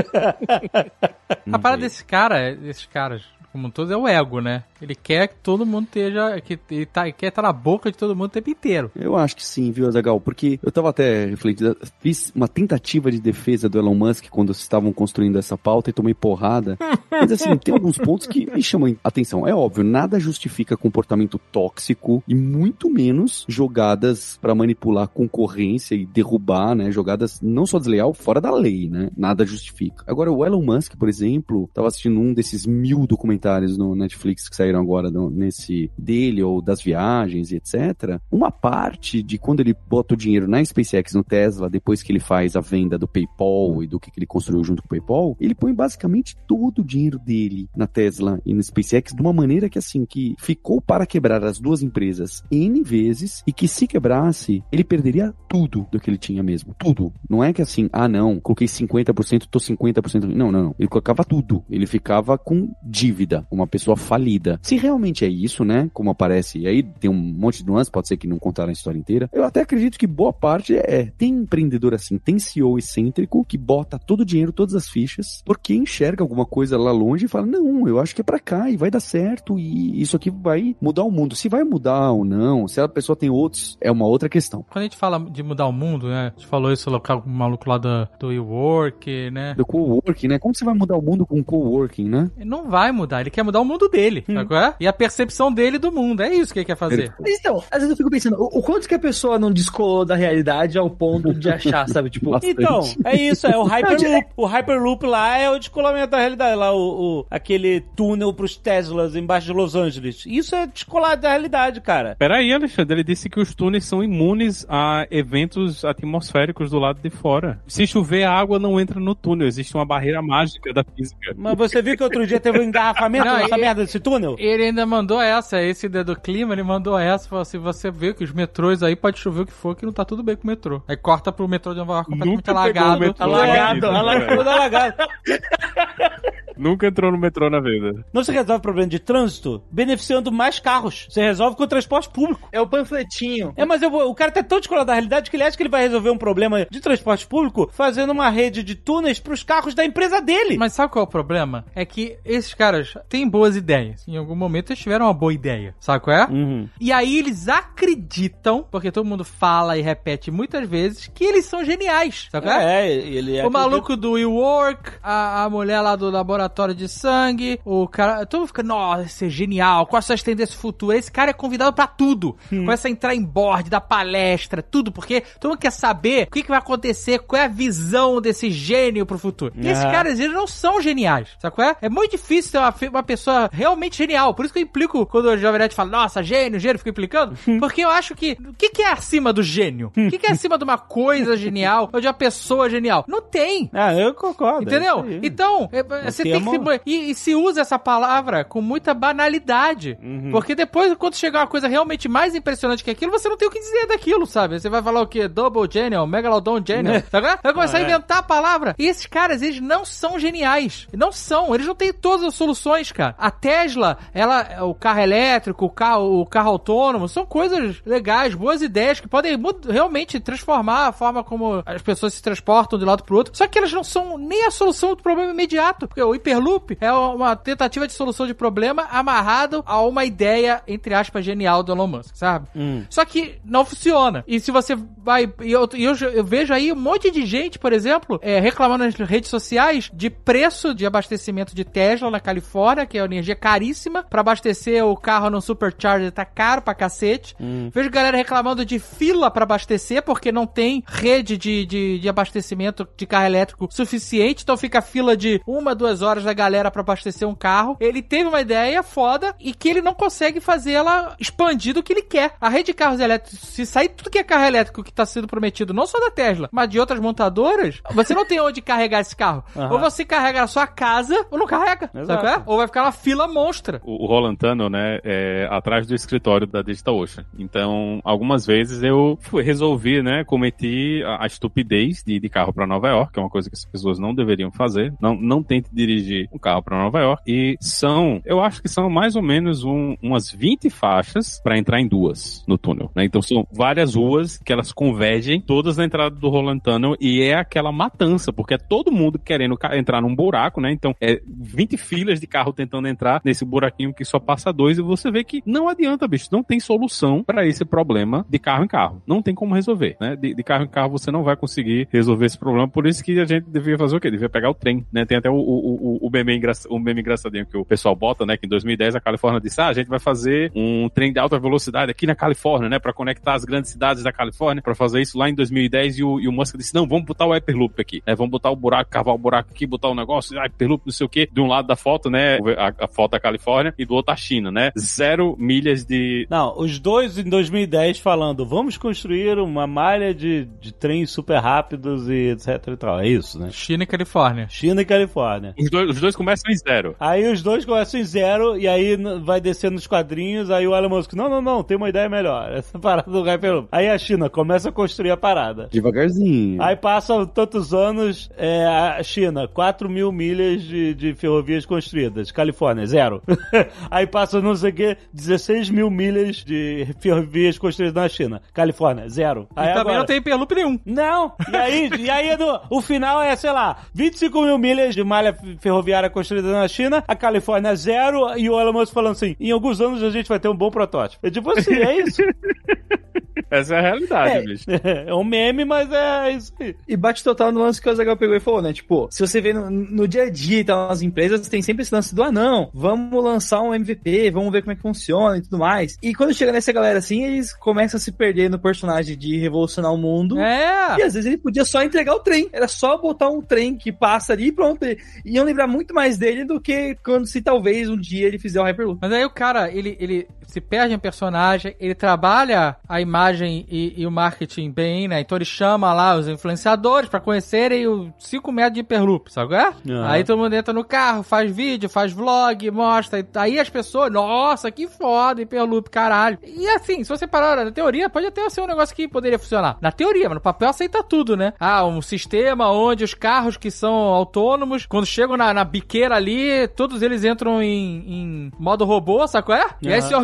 A parada desse cara, desses caras, como todos, é o ego, né? Ele quer que todo mundo esteja. Que ele tá, quer estar na boca de todo mundo o tempo inteiro. Eu acho que sim, viu, Azagal? Porque eu tava até refletindo, fiz uma tentativa de defesa do Elon Musk quando estavam construindo essa pauta e tomei porrada. *laughs* Mas assim, tem alguns pontos que me chamam atenção. É óbvio, nada justifica comportamento tóxico e muito menos jogadas pra manipular concorrência e derrubar, né? Jogadas não só desleal, fora da lei, né? Nada justifica. Agora, o Elon Musk, por exemplo, tava assistindo um desses mil documentários no Netflix que saíram agora no- nesse dele ou das viagens e etc. Uma parte de quando ele bota o dinheiro na SpaceX, no Tesla, depois que ele faz a venda do PayPal e do que, que ele construiu junto com o PayPal, ele põe basicamente todo o dinheiro dele na Tesla e na SpaceX de uma maneira que assim, que ficou para quebrar as duas empresas N vezes e que se quebrasse, ele perderia tudo do que ele tinha mesmo. Tudo. Não é que assim, ah não, coloquei 50%, tô 50%. Não, não, não. Ele colocava tudo. Ele ficava com dívida, uma pessoa falida. Se realmente é isso, né? Como aparece, e aí tem um monte de nuances, pode ser que não contaram a história inteira. Eu até acredito que boa parte é. Tem empreendedor assim, tem CEO excêntrico que bota todo o dinheiro, todas as fichas, porque enxerga alguma coisa lá longe e fala: Não, eu acho que é pra cá e vai dar certo e isso aqui vai mudar o mundo. Se vai mudar ou não, se a pessoa tem outros, é uma outra questão. Quando a gente fala de mudar o mundo, né? A gente falou isso local com o maluco lá do, do WeWork, né? Do coworking, né? Como você vai mudar o mundo com coworking, né? Não vai mudar. Ele quer mudar o mundo dele, Hum. sabe qual é? E a percepção dele do mundo. É isso que ele quer fazer. Mas então, às vezes eu fico pensando, o, o quanto que a pessoa não descolou da realidade ao ponto de achar, sabe? Tipo, *laughs* Então, é isso, é o *laughs* Hyperloop. O Hyperloop lá é o descolamento da realidade. Lá, o, o- aquele túnel pros Teslas embaixo de Los Angeles. Isso é descolar da realidade, cara. Peraí, Alexandre, ele disse que os túneis são imunes a eventos atmosféricos do lado de fora. Se chover, a água não entra no túnel, existe uma barreira mágica da física. Mas você viu que outro dia teve um engarrafamento Não, nessa e- merda desse túnel? Ele ainda mandou essa, esse do clima, ele mandou essa, falou assim, você vê que os metrôs aí pode chover o que for, que não tá tudo bem com o metrô. Aí corta pro metrô de Nova York completamente Nunca pegou o alagado. metrô Alagado, alagado. alagado. *laughs* Nunca entrou no metrô na vida. Não se resolve o problema de trânsito beneficiando mais carros. Você resolve com o transporte público. é o panfletinho. É, mas eu vou- o cara tá tão descolado da realidade que ele acha que ele vai resolver um problema de transporte público fazendo uma rede de túneis pros carros da empresa dele. Mas sabe qual é o problema? É que esses caras têm boas ideias. Em algum momento eles tiveram uma boa ideia. Sabe qual é? Uhum. E aí eles acreditam, porque todo mundo fala e repete muitas vezes, que eles são geniais. Sabe qual é? É, ele é. O maluco do Will Work, a, a mulher lá do laboratório de sangue, o cara. Todo mundo fica, nossa, esse é genial, quais são as tendências futuras? Esse cara é convidado pra tudo. Começa a entrar em board, dar palestra, tudo, porque todo mundo quer saber o que, que vai acontecer, qual é a visão desse gênio pro futuro. E esses caras, eles não são geniais, sabe qual é? É muito difícil ter uma, uma pessoa realmente genial. Por isso que eu implico quando o Jovem Nerd fala, nossa, gênio, gênio, fico implicando. porque eu acho que. O que, que é acima do gênio? O que, que é acima de uma coisa genial ou de uma pessoa genial? Não tem. Ah, eu concordo. Entendeu? é isso aí. Então, é, você tem que termo- se, e, e se usa essa palavra com muita banalidade. Uhum. Porque depois, quando chegar uma coisa realmente mais impressionante que aquilo, você não tem o que dizer daquilo, sabe? Você vai falar o quê? Double Genial, Megalodon Genial. *laughs* Qual é? Vai começar a É. inventar a palavra. E esses caras, eles não são geniais. Não são. Eles não têm todas as soluções, cara. A Tesla, ela, o carro elétrico, o carro, o carro autônomo, são coisas legais, boas ideias que podem realmente transformar a forma como as pessoas se transportam de um lado pro outro. Só que elas não são nem a solução do problema imediato. Porque o Hyperloop é uma tentativa de solução de problema amarrado a uma ideia, entre aspas, genial do Elon Musk, sabe? Só que não funciona. E se você vai. E eu, eu, eu vejo aí um monte de gente, por exemplo, é, reclamando nas redes sociais de preço de abastecimento de Tesla na Califórnia, que é uma energia caríssima. Pra abastecer o carro no Supercharger tá caro pra cacete. Vejo galera reclamando de fila pra abastecer, porque não tem rede de, de, de abastecimento de carro elétrico suficiente. Então fica fila de uma, duas horas da galera pra abastecer um carro. Ele teve uma ideia foda e que ele não consegue fazer ela expandir do que ele quer. A rede de carros elétricos, se sair tudo que é carro elétrico que tá sendo prometido, não só da Tesla, mas de outras montadoras, você não tem onde carregar esse carro. Aham. Ou você carrega na sua casa, ou não carrega. Exato. Sabe qual é? Ou vai ficar uma fila monstra. O, o Roland Tunnel, né, é atrás do escritório da Digital Ocean. Então, algumas vezes eu fui, resolvi, né, cometi a, a estupidez de ir de carro para Nova York, que é uma coisa que as pessoas não deveriam fazer. Não, não tente dirigir um carro para Nova York. E são, eu acho que são mais ou menos um- umas 20 faixas para entrar em duas no túnel, né? Então são várias ruas que elas convergem todas na entrada do Roland Tunnel e é aquela matança, porque é todo mundo querendo entrar num buraco, né? Então é 20 filas de carro tentando entrar nesse buraquinho que só passa dois e você vê que não adianta, bicho, não tem solução para esse problema de carro em carro. Não tem como resolver, né? De, de carro em carro você não vai conseguir resolver esse problema, por isso que a gente devia fazer o quê? Devia pegar o trem, né? Tem até o, o, o, o, meme, engra... o meme engraçadinho que o pessoal bota, né? Que em 2010 a Califórnia disse, ah, a gente vai fazer um trem de alta velocidade aqui na Califórnia, né? Para conectar as grandes cidades da Califórnia, para fazer isso lá em 2010 e o, e o Musk disse, não, vamos botar o Hyperloop aqui, né? Vamos botar o buraco, cavar o buraco aqui, botar o negócio, ah, Hyperloop, não sei o quê. De um lado da foto, né? A, a foto da Califórnia e do outro a China, né? Zero milhas de... Não, os dois em 2010 falando, vamos construir uma malha de, de trens super rápidos e etc e tal. É isso, né? China e Califórnia. China e Califórnia. Os dois, os dois começam em zero. Aí os dois começam em zero e aí vai descendo nos quadrinhos, aí o Elon Musk, não, não, não, tem uma ideia melhor. *laughs* Essa parada do Hyperloop. Aí a China começa a construir a parada. Devagarzinho. Aí passam tantos anos, é, a China, 4 mil milhas de, de ferrovias construídas. Califórnia, zero. *laughs* Aí passa não sei o que, 16 mil milhas de ferrovias construídas na China. Califórnia, zero. E Aí também agora- não tem Hyperloop nenhum. Não! E aí, e aí o final é, sei lá, 25 mil milhas de malha ferroviária construída na China, a Califórnia zero, e o Elon Musk falando assim, em alguns anos a gente vai ter um bom protótipo. É tipo assim, é isso. *laughs* Essa é a realidade, É. bicho. *laughs* É um meme, mas é isso aí. E bate total no lance que o Zagal pegou e falou, né? Tipo, se você vê no, no dia a dia e tal, nas empresas, tem sempre esse lance do, ah, não, vamos lançar um MVP, vamos ver como é que funciona e tudo mais. E quando chega nessa galera assim, eles começam a se perder no personagem de revolucionar o mundo. É. E às vezes ele podia só entregar o trem. Era só botar um trem que passa ali e pronto. E iam lembrar muito mais dele do que quando se talvez um dia ele fizer o Hyperloop. Mas aí o cara, ele, ele se perde em personagem, ele trabalha a imagem e, e o marketing bem, né? Então ele chama lá os influenciadores pra conhecerem o 5 metros de Hyperloop, sabe? É? Aham. Aí todo mundo entra no carro, faz vídeo, faz vlog, mostra. Aí as pessoas, nossa, que foda, Hyperloop, caralho. E assim, se você parar na teoria, pode até ser um negócio que poderia funcionar. Na teoria, mas no papel aceita tudo, né? Ah, um sistema onde os carros que são autônomos, quando chegam na, na biqueira ali, todos eles entram em, em modo robô, sabe é? E aí se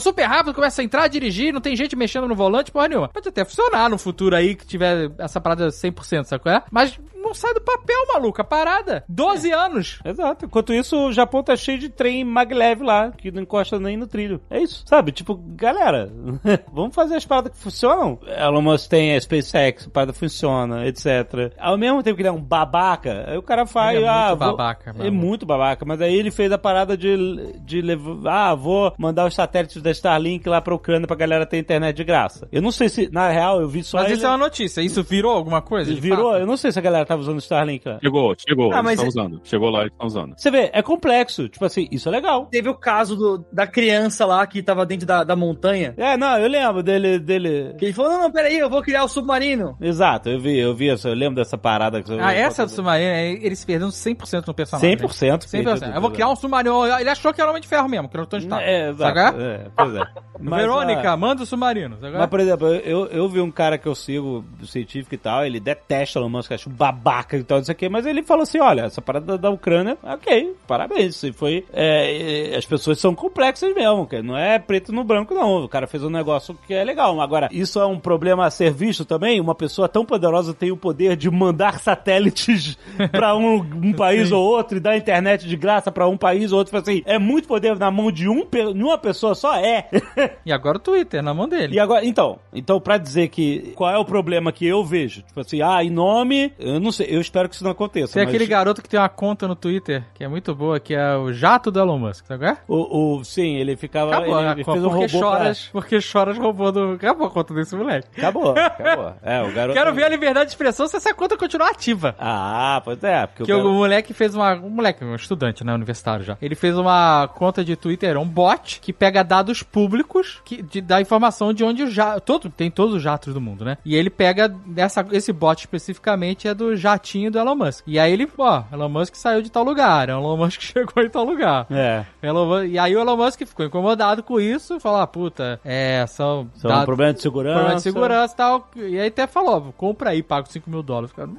super rápido, começa a entrar, dirigir, não tem gente mexendo no volante, porra nenhuma. Pode até funcionar no futuro aí que tiver essa parada 100%, sabe qual é? Mas não sai do papel, maluco, a parada. 12 anos. Exato. Enquanto isso, o Japão tá cheio de trem maglev lá, que não encosta nem no trilho. É isso. Sabe? Tipo, galera, *laughs* vamos fazer as paradas que funcionam. Elon Musk tem a SpaceX, a parada funciona, etc. Ao mesmo tempo que ele é um babaca, aí o cara faz. Ele é ah, muito vou- babaca, É mano. muito babaca. Mas aí ele fez a parada de, de levar. Ah, vou mandar os satélites da Starlink lá pra Ucrânia pra galera ter internet de graça. Eu não sei se, na real, eu vi só. Mas ele... isso é uma notícia. Isso virou alguma coisa? de Virou? fato? Eu não sei se a galera tava usando Starlink lá. Chegou, chegou, Ah, eles mas estão é- usando. Chegou lá, eles estão usando. Você vê, é complexo. Tipo assim, isso é legal. Teve o caso do- da criança lá que tava dentro da, da montanha. É, não, eu lembro dele, dele. Que ele falou, não, não, peraí, eu vou criar o submarino. Exato, eu vi, eu vi essa, eu lembro dessa parada que você Ah, essa do submarino, é ele se perdendo 100% no personagem. 100%. 100%. Eu vou criar um submarino. Ele achou que era Homem de Ferro mesmo, que era o Tony Stark. É, exato. É, pois é. *laughs* Mas, Verônica, ah, manda o submarino. Sabe? Mas, por exemplo, eu, eu vi um cara que eu sigo, científico e tal, ele detesta Elon Musk, acha um babaca e tal, não sei o quê, mas ele falou assim, olha, essa parada da, Ucrânia, ok, parabéns, isso foi, é, é, as pessoas são complexas mesmo, que não é preto no branco não, o cara fez um negócio que é legal, agora, isso é um problema a ser visto também, uma pessoa tão poderosa tem o poder de mandar satélites *laughs* pra um, um país ou outro e dar internet de graça pra um país ou outro, Tipo assim, é muito poder na mão de um, uma pessoa só, é. *laughs* E agora o Twitter, na mão dele. E agora, então, então pra dizer que qual é o problema que eu vejo, tipo assim, ah, em nome, eu não sei, eu espero que isso não aconteça. Tem mas aquele garoto que tem uma conta no Twitter, que é muito boa, que é o jato do Elon Musk, é? o, o sim, ele ficava, Acabou, ele, ele conta, fez um porque robô pra- choras, porque choras roubou do... Acabou a conta desse moleque. Acabou, acabou. *laughs* É, o garoto. Quero ver a liberdade de expressão se essa conta continuar ativa. Ah, pois é, porque Que o o garoto... moleque fez uma. Um moleque, um estudante, né? Universitário já. Ele fez uma conta de Twitter, um bot, que pega dados públicos que, de, da informação de onde o jato. Todo, tem todos os jatos do mundo, né? E ele pega dessa, esse bot especificamente é do jatinho do Elon Musk. E aí ele, ó, Elon Musk saiu de tal lugar, Elon Musk *laughs* chegou em tal lugar. É, Elon e aí o Elon Musk ficou incomodado com isso, falou, ah, puta, é, são. são dados- um problema de segurança. problema de segurança e tal. E aí até falou, compra aí, paga 5 mil dólares. Cara,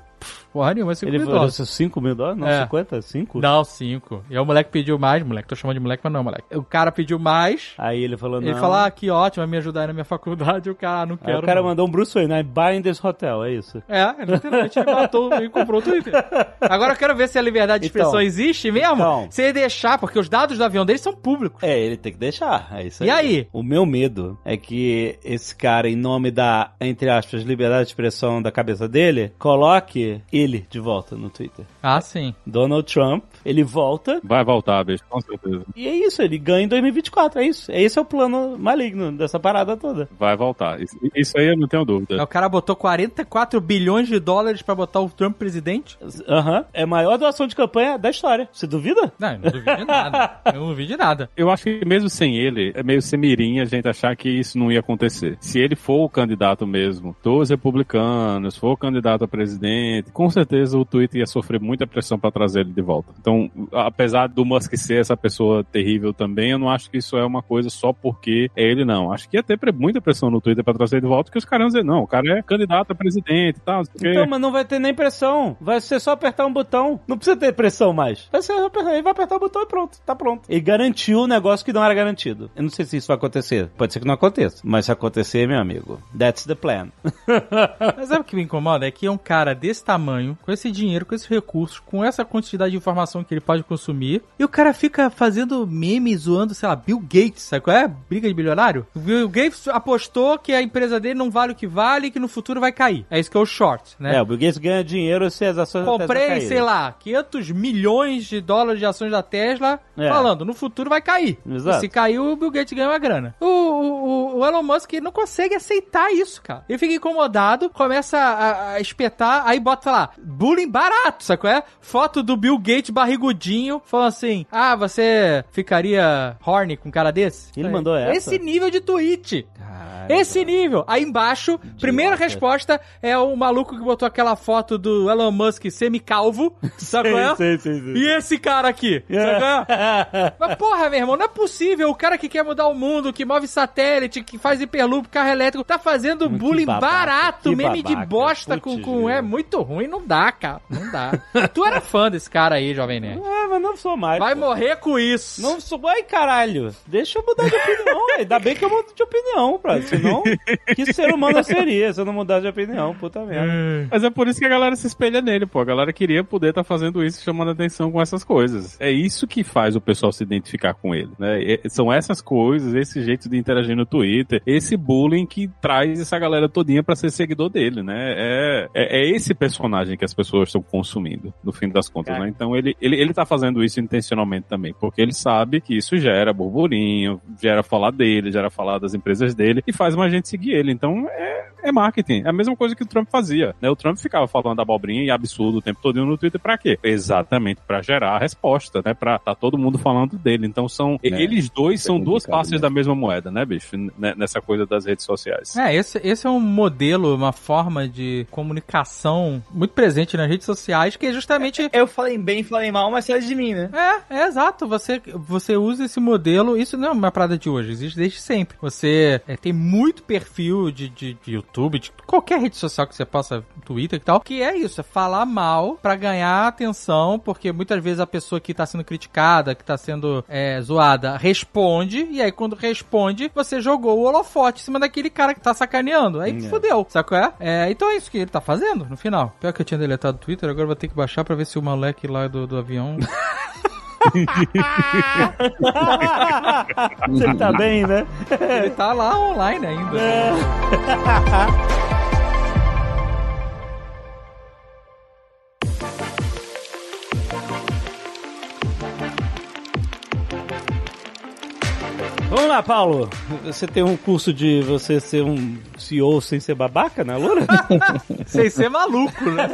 porra nenhuma, 5 Ele mil falou dólares. 5 mil dólares? Não, É. 50? 5? Não, 5. E aí o moleque pediu mais, moleque, tô chamando de moleque, mas não, moleque. O cara pediu mais. Aí ele falou, não. Ele falou, ah, que ótimo, vai me ajudar aí na minha faculdade. E *laughs* o cara, ah, não Aí quero. o cara não. mandou um Bruce Wayne, né? Buy in this hotel, é isso. É, literalmente ele matou e comprou o Twitter. Agora eu quero ver se a liberdade de Então, expressão existe mesmo. então. se ele deixar, porque os dados do avião dele são públicos. É, ele tem que deixar. É isso E aí? O meu medo é que esse cara, em nome da, entre aspas, liberdade de expressão da cabeça dele, coloque ele de volta no Twitter. Ah, sim. Donald Trump, ele volta. Vai voltar, bicho, com certeza. E é isso, ele ganha em 2024, é isso. Esse é o plano maligno dessa parada toda. Vai voltar. Isso, isso aí eu não tenho dúvida. O cara botou 44 bilhões de dólares pra botar o Trump presidente? Aham. É a maior doação de campanha da história. Você duvida? Não, eu não duvido de nada. Eu não duvido de nada. *laughs* Eu acho que mesmo sem ele, é meio semirinha a gente achar que isso não ia acontecer. Se ele for o candidato mesmo dos republicanos, for o candidato a presidente, com certeza o Twitter ia sofrer muita pressão pra trazer ele de volta. Então, apesar do Musk ser essa pessoa terrível também, eu não acho que isso é uma coisa só porque é ele, não. Acho que ia ter muita pressão no Twitter pra trazer ele de volta, porque os caras iam dizer, não, o cara é candidato a presidente e tal, quê. Então, mas não vai ter nem pressão. Vai ser só apertar um botão. Não precisa ter pressão mais. Vai ser só apertar. Ele vai apertar o botão e pronto. Tá pronto. Ele garantiu um negócio que não era garantido. Eu não sei se isso vai acontecer. Pode ser que não aconteça. Mas se acontecer, meu amigo, that's the plan. *laughs* Mas sabe o que me incomoda? É que é um cara desse tamanho com esse dinheiro, com esses recursos, com essa quantidade de informação que ele pode consumir, e o cara fica fazendo memes zoando, sei lá, Bill Gates, sabe qual é? Briga de bilionário? O Bill Gates apostou que a empresa dele não vale o que vale e que no futuro vai cair. É isso que é o short, né? É, o Bill Gates ganha dinheiro se as ações da Tesla Comprei, caírem. sei lá, 500 milhões de dólares de ações da Tesla, É. falando, no futuro vai cair. Exato. Se cair, o Bill Gates ganha uma grana. O, o, o Elon Musk não consegue aceitar isso, cara. Ele fica incomodado, começa a, a espetar, aí bota lá, bullying barato, qual é? Foto do Bill Gates barrigudinho, falando assim, ah, você ficaria horny com um cara desse? Ele mandou essa? Esse nível de tweet. Caramba. Esse nível. Aí embaixo, primeira resposta é o maluco que botou aquela foto do Elon Musk semicalvo, qual é? Sei, sei, sei. E esse cara aqui, qual é? *laughs* Mas porra, meu irmão, não é possível. O cara que quer mudar o mundo, que move satélite, que faz hiperloop, carro elétrico, tá fazendo Que bullying babaca, barato, meme babaca, de bosta com, putz, com... grila. É muito ruim, não dá, cara. Não dá. *laughs* tu era fã desse cara aí, Jovem Nerd. É, mas não sou mais. Vai pô. morrer com isso. Não sou. Ai, caralho. Deixa eu mudar de opinião, *laughs* velho. Ainda bem que eu mudo de opinião, pra. Senão, que ser humano eu seria se eu não mudasse de opinião? Puta merda. Mas é por isso que a galera se espelha nele, pô. A galera queria poder estar fazendo isso, chamando atenção com essas coisas. É isso que faz o pessoal se identificar com ele, né? E- são essas coisas, esse jeito de interagir no Twitter, esse bullying que traz essa galera todinha pra ser seguidor dele, né? É, é, é esse personagem que as pessoas estão consumindo, no fim das contas, né? Então ele, ele, ele tá fazendo isso intencionalmente também, porque ele sabe que isso gera burburinho, gera falar dele, gera falar das empresas dele e faz mais gente seguir ele. Então é, é marketing. É a mesma coisa que o Trump fazia, né? O Trump ficava falando abobrinha e absurdo o tempo todo no Twitter pra quê? Exatamente pra gerar a resposta, né? Pra tá todo mundo falando dele. Então são Né? eles dois é são duas faces né? da mesma moeda, né, bicho? N- Nessa coisa das redes sociais. É, esse, esse é um modelo, uma forma de comunicação muito presente nas redes sociais, que é justamente. Eu falei bem, falei mal, mas sai de mim, né? É, é exato. Você, você usa esse modelo. Isso não é uma parada de hoje, existe desde sempre. Você é, tem muito perfil de, de, de YouTube, de qualquer rede social que você possa, Twitter e tal, que é isso, é falar mal pra ganhar atenção, porque muitas vezes a pessoa que tá sendo criticada, que tá sendo é, zoada, responde, e aí quando responde, você jogou o holofote em cima daquele cara que tá sacaneando. Aí É. fudeu, sacou? É? é? Então é isso que ele tá fazendo, no final. Pior que eu tinha deletado o Twitter, agora eu vou ter que baixar pra ver se o moleque lá do, do avião *laughs* Você tá bem, né? Ele tá lá online ainda. *laughs* Vamos lá, Paulo. Você tem um curso de você ser um CEO sem ser babaca na Lura? *laughs* Sem ser maluco, né?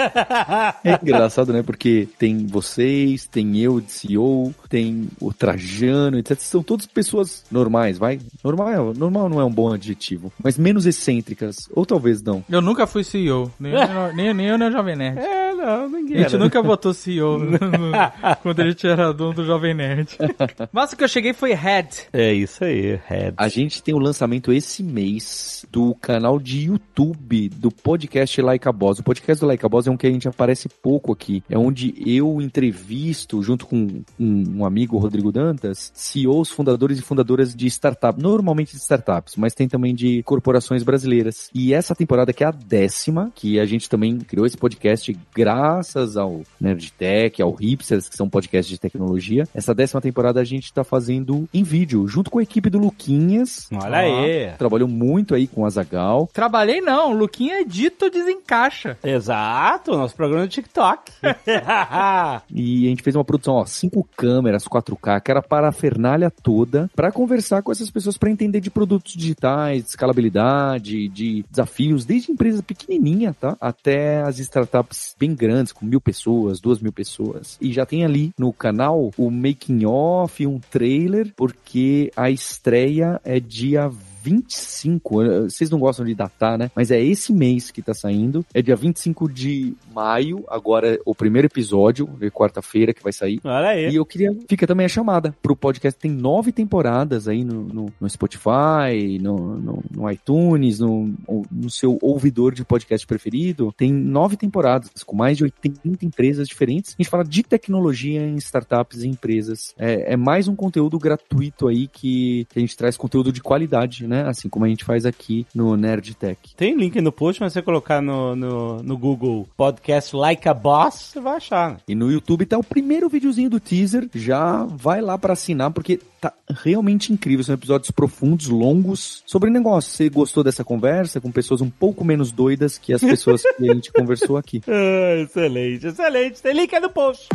É engraçado, né? Porque tem vocês, tem eu de CEO, tem o Trajano, etc. São todas pessoas normais, vai? Normal, normal não é um bom adjetivo, mas menos excêntricas, ou talvez não. Eu nunca fui CEO. Nem, eu, nem, nem eu, nem o Jovem Nerd. é, não, ninguém. A gente era. nunca votou CEO no- no- *laughs* quando a gente era dono do Jovem Nerd. *laughs* Mas o que eu cheguei foi Head. É isso aí, Head. A gente tem o lançamento esse mês do canal de YouTube do podcast Like a Boss. O podcast do Like a Boss é um que a gente aparece pouco aqui. É onde eu entrevisto, junto com um, um amigo, Rodrigo Dantas, CEOs, fundadores e fundadoras de startups. Normalmente de startups, mas tem também de corporações brasileiras. E essa temporada que é a décima, que a gente também criou esse podcast graças ao Nerdtech, ao Hipsters, que são podcasts de tecnologia. Essa décima temporada a gente tá fazendo em vídeo, junto com a do Luquinhas. Olha aí. Trabalhou muito aí com o Azagal. Trabalhei não, o Luquinha edita ou desencaixa. Exato, nosso programa de TikTok. *laughs* E a gente fez uma produção, ó, cinco câmeras, 4K, que era a parafernália toda, pra conversar com essas pessoas pra entender de produtos digitais, de escalabilidade, de desafios, desde empresa pequenininha, tá? Até as startups bem grandes, com mil pessoas, duas mil pessoas. E já tem ali no canal o making off, um trailer, porque a estreia é dia 25, eh, vocês não gostam de datar, né? Mas é esse mês que tá saindo. É dia 25 de maio, agora é o primeiro episódio, de quarta-feira que vai sair. Olha aí. E eu queria. Fica também a chamada pro podcast. Tem nove temporadas aí no, no, no Spotify, no, no, no iTunes, no, no seu ouvidor de podcast preferido. Tem nove temporadas, com mais de 80 empresas diferentes. A gente fala de tecnologia em startups e empresas. É, é mais um conteúdo gratuito aí que, que a gente traz conteúdo de qualidade. Né? Assim como a gente faz aqui no Nerd Tech. Tem link no post, mas se você colocar no, no, no Google Podcast Like a Boss, você vai achar. né? E no YouTube tá o primeiro videozinho do teaser. Já vai lá pra assinar, porque tá realmente incrível. São episódios profundos, longos, sobre negócio. Você gostou dessa conversa com pessoas um pouco menos doidas que as pessoas que a gente *laughs* conversou aqui? Ah, excelente, excelente. Tem link aí no post.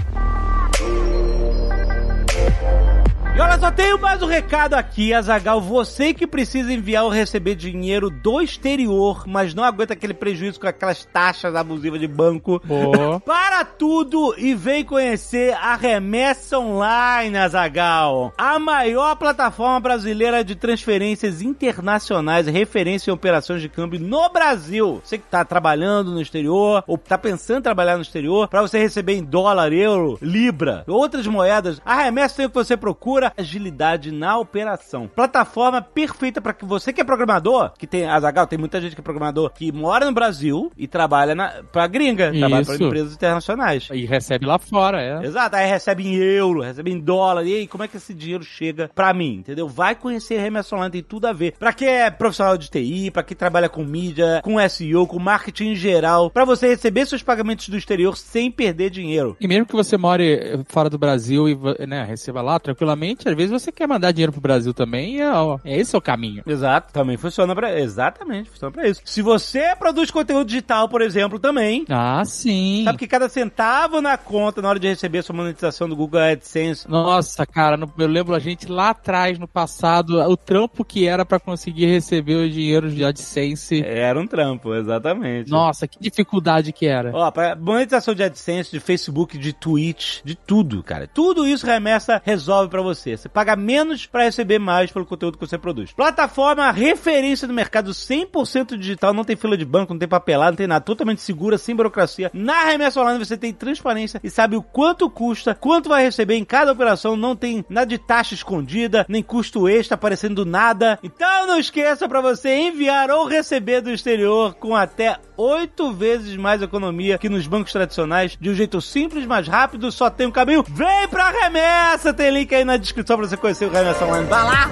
E olha só, tenho mais um recado aqui, Azagal. Você que precisa enviar ou receber dinheiro do exterior, mas não aguenta aquele prejuízo com aquelas taxas abusivas de banco. Boa. *laughs* Para tudo e vem conhecer a Remessa Online, Azagal. A maior plataforma brasileira de transferências internacionais, referência em operações de câmbio no Brasil. Você que tá trabalhando no exterior ou tá pensando em trabalhar no exterior, para você receber em dólar, euro, libra, outras moedas, a Remessa tem o que você procura, agilidade na operação. Plataforma perfeita para que você que é programador, que tem Azagal, tem muita gente que é programador que mora no Brasil e trabalha na, pra gringa, trabalha para Isso. empresas internacionais. E recebe lá fora, é. Exato, aí recebe em euro, recebe em dólar. E aí, como é que esse dinheiro chega pra mim? Entendeu? Vai conhecer Remessa Online, tem tudo a ver. Pra quem é profissional de TI, pra quem trabalha com mídia, com SEO, com marketing em geral, pra você receber seus pagamentos do exterior sem perder dinheiro. E mesmo que você more fora do Brasil e né, receba lá tranquilamente, às vezes você quer mandar dinheiro pro Brasil também, é, ó, esse é o caminho. Exato, também funciona pra. Exatamente, funciona pra isso. Se você produz conteúdo digital, por exemplo, também. Ah, sim. Sabe que cada centavo na conta na hora de receber sua monetização do Google AdSense Nossa, cara, eu lembro a gente lá atrás, no passado, o trampo que era pra conseguir receber os dinheiros de AdSense. era um trampo, exatamente. Nossa, que dificuldade que era. Ó, pra monetização de AdSense, de Facebook, de Twitch, de tudo, cara. Tudo isso Remessa resolve pra você. Você paga menos pra receber mais pelo conteúdo que você produz. Plataforma referência no mercado 100% digital, não tem fila de banco, não tem papelada, não tem nada. Totalmente segura, sem burocracia. Na Remessa Online você tem transparência e sabe o quanto custa, quanto vai receber em cada operação. Não tem nada de taxa escondida, nem custo extra aparecendo do nada. Então não esqueça pra você enviar ou receber do exterior com até oito vezes mais economia que nos bancos tradicionais, de um jeito simples, mais rápido, só tem um caminho. Vem pra remessa! Tem link aí na descrição pra você conhecer o Remessa Online. Vai lá!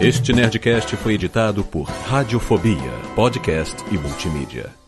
Este Nerdcast foi editado por Radiofobia, podcast e multimídia.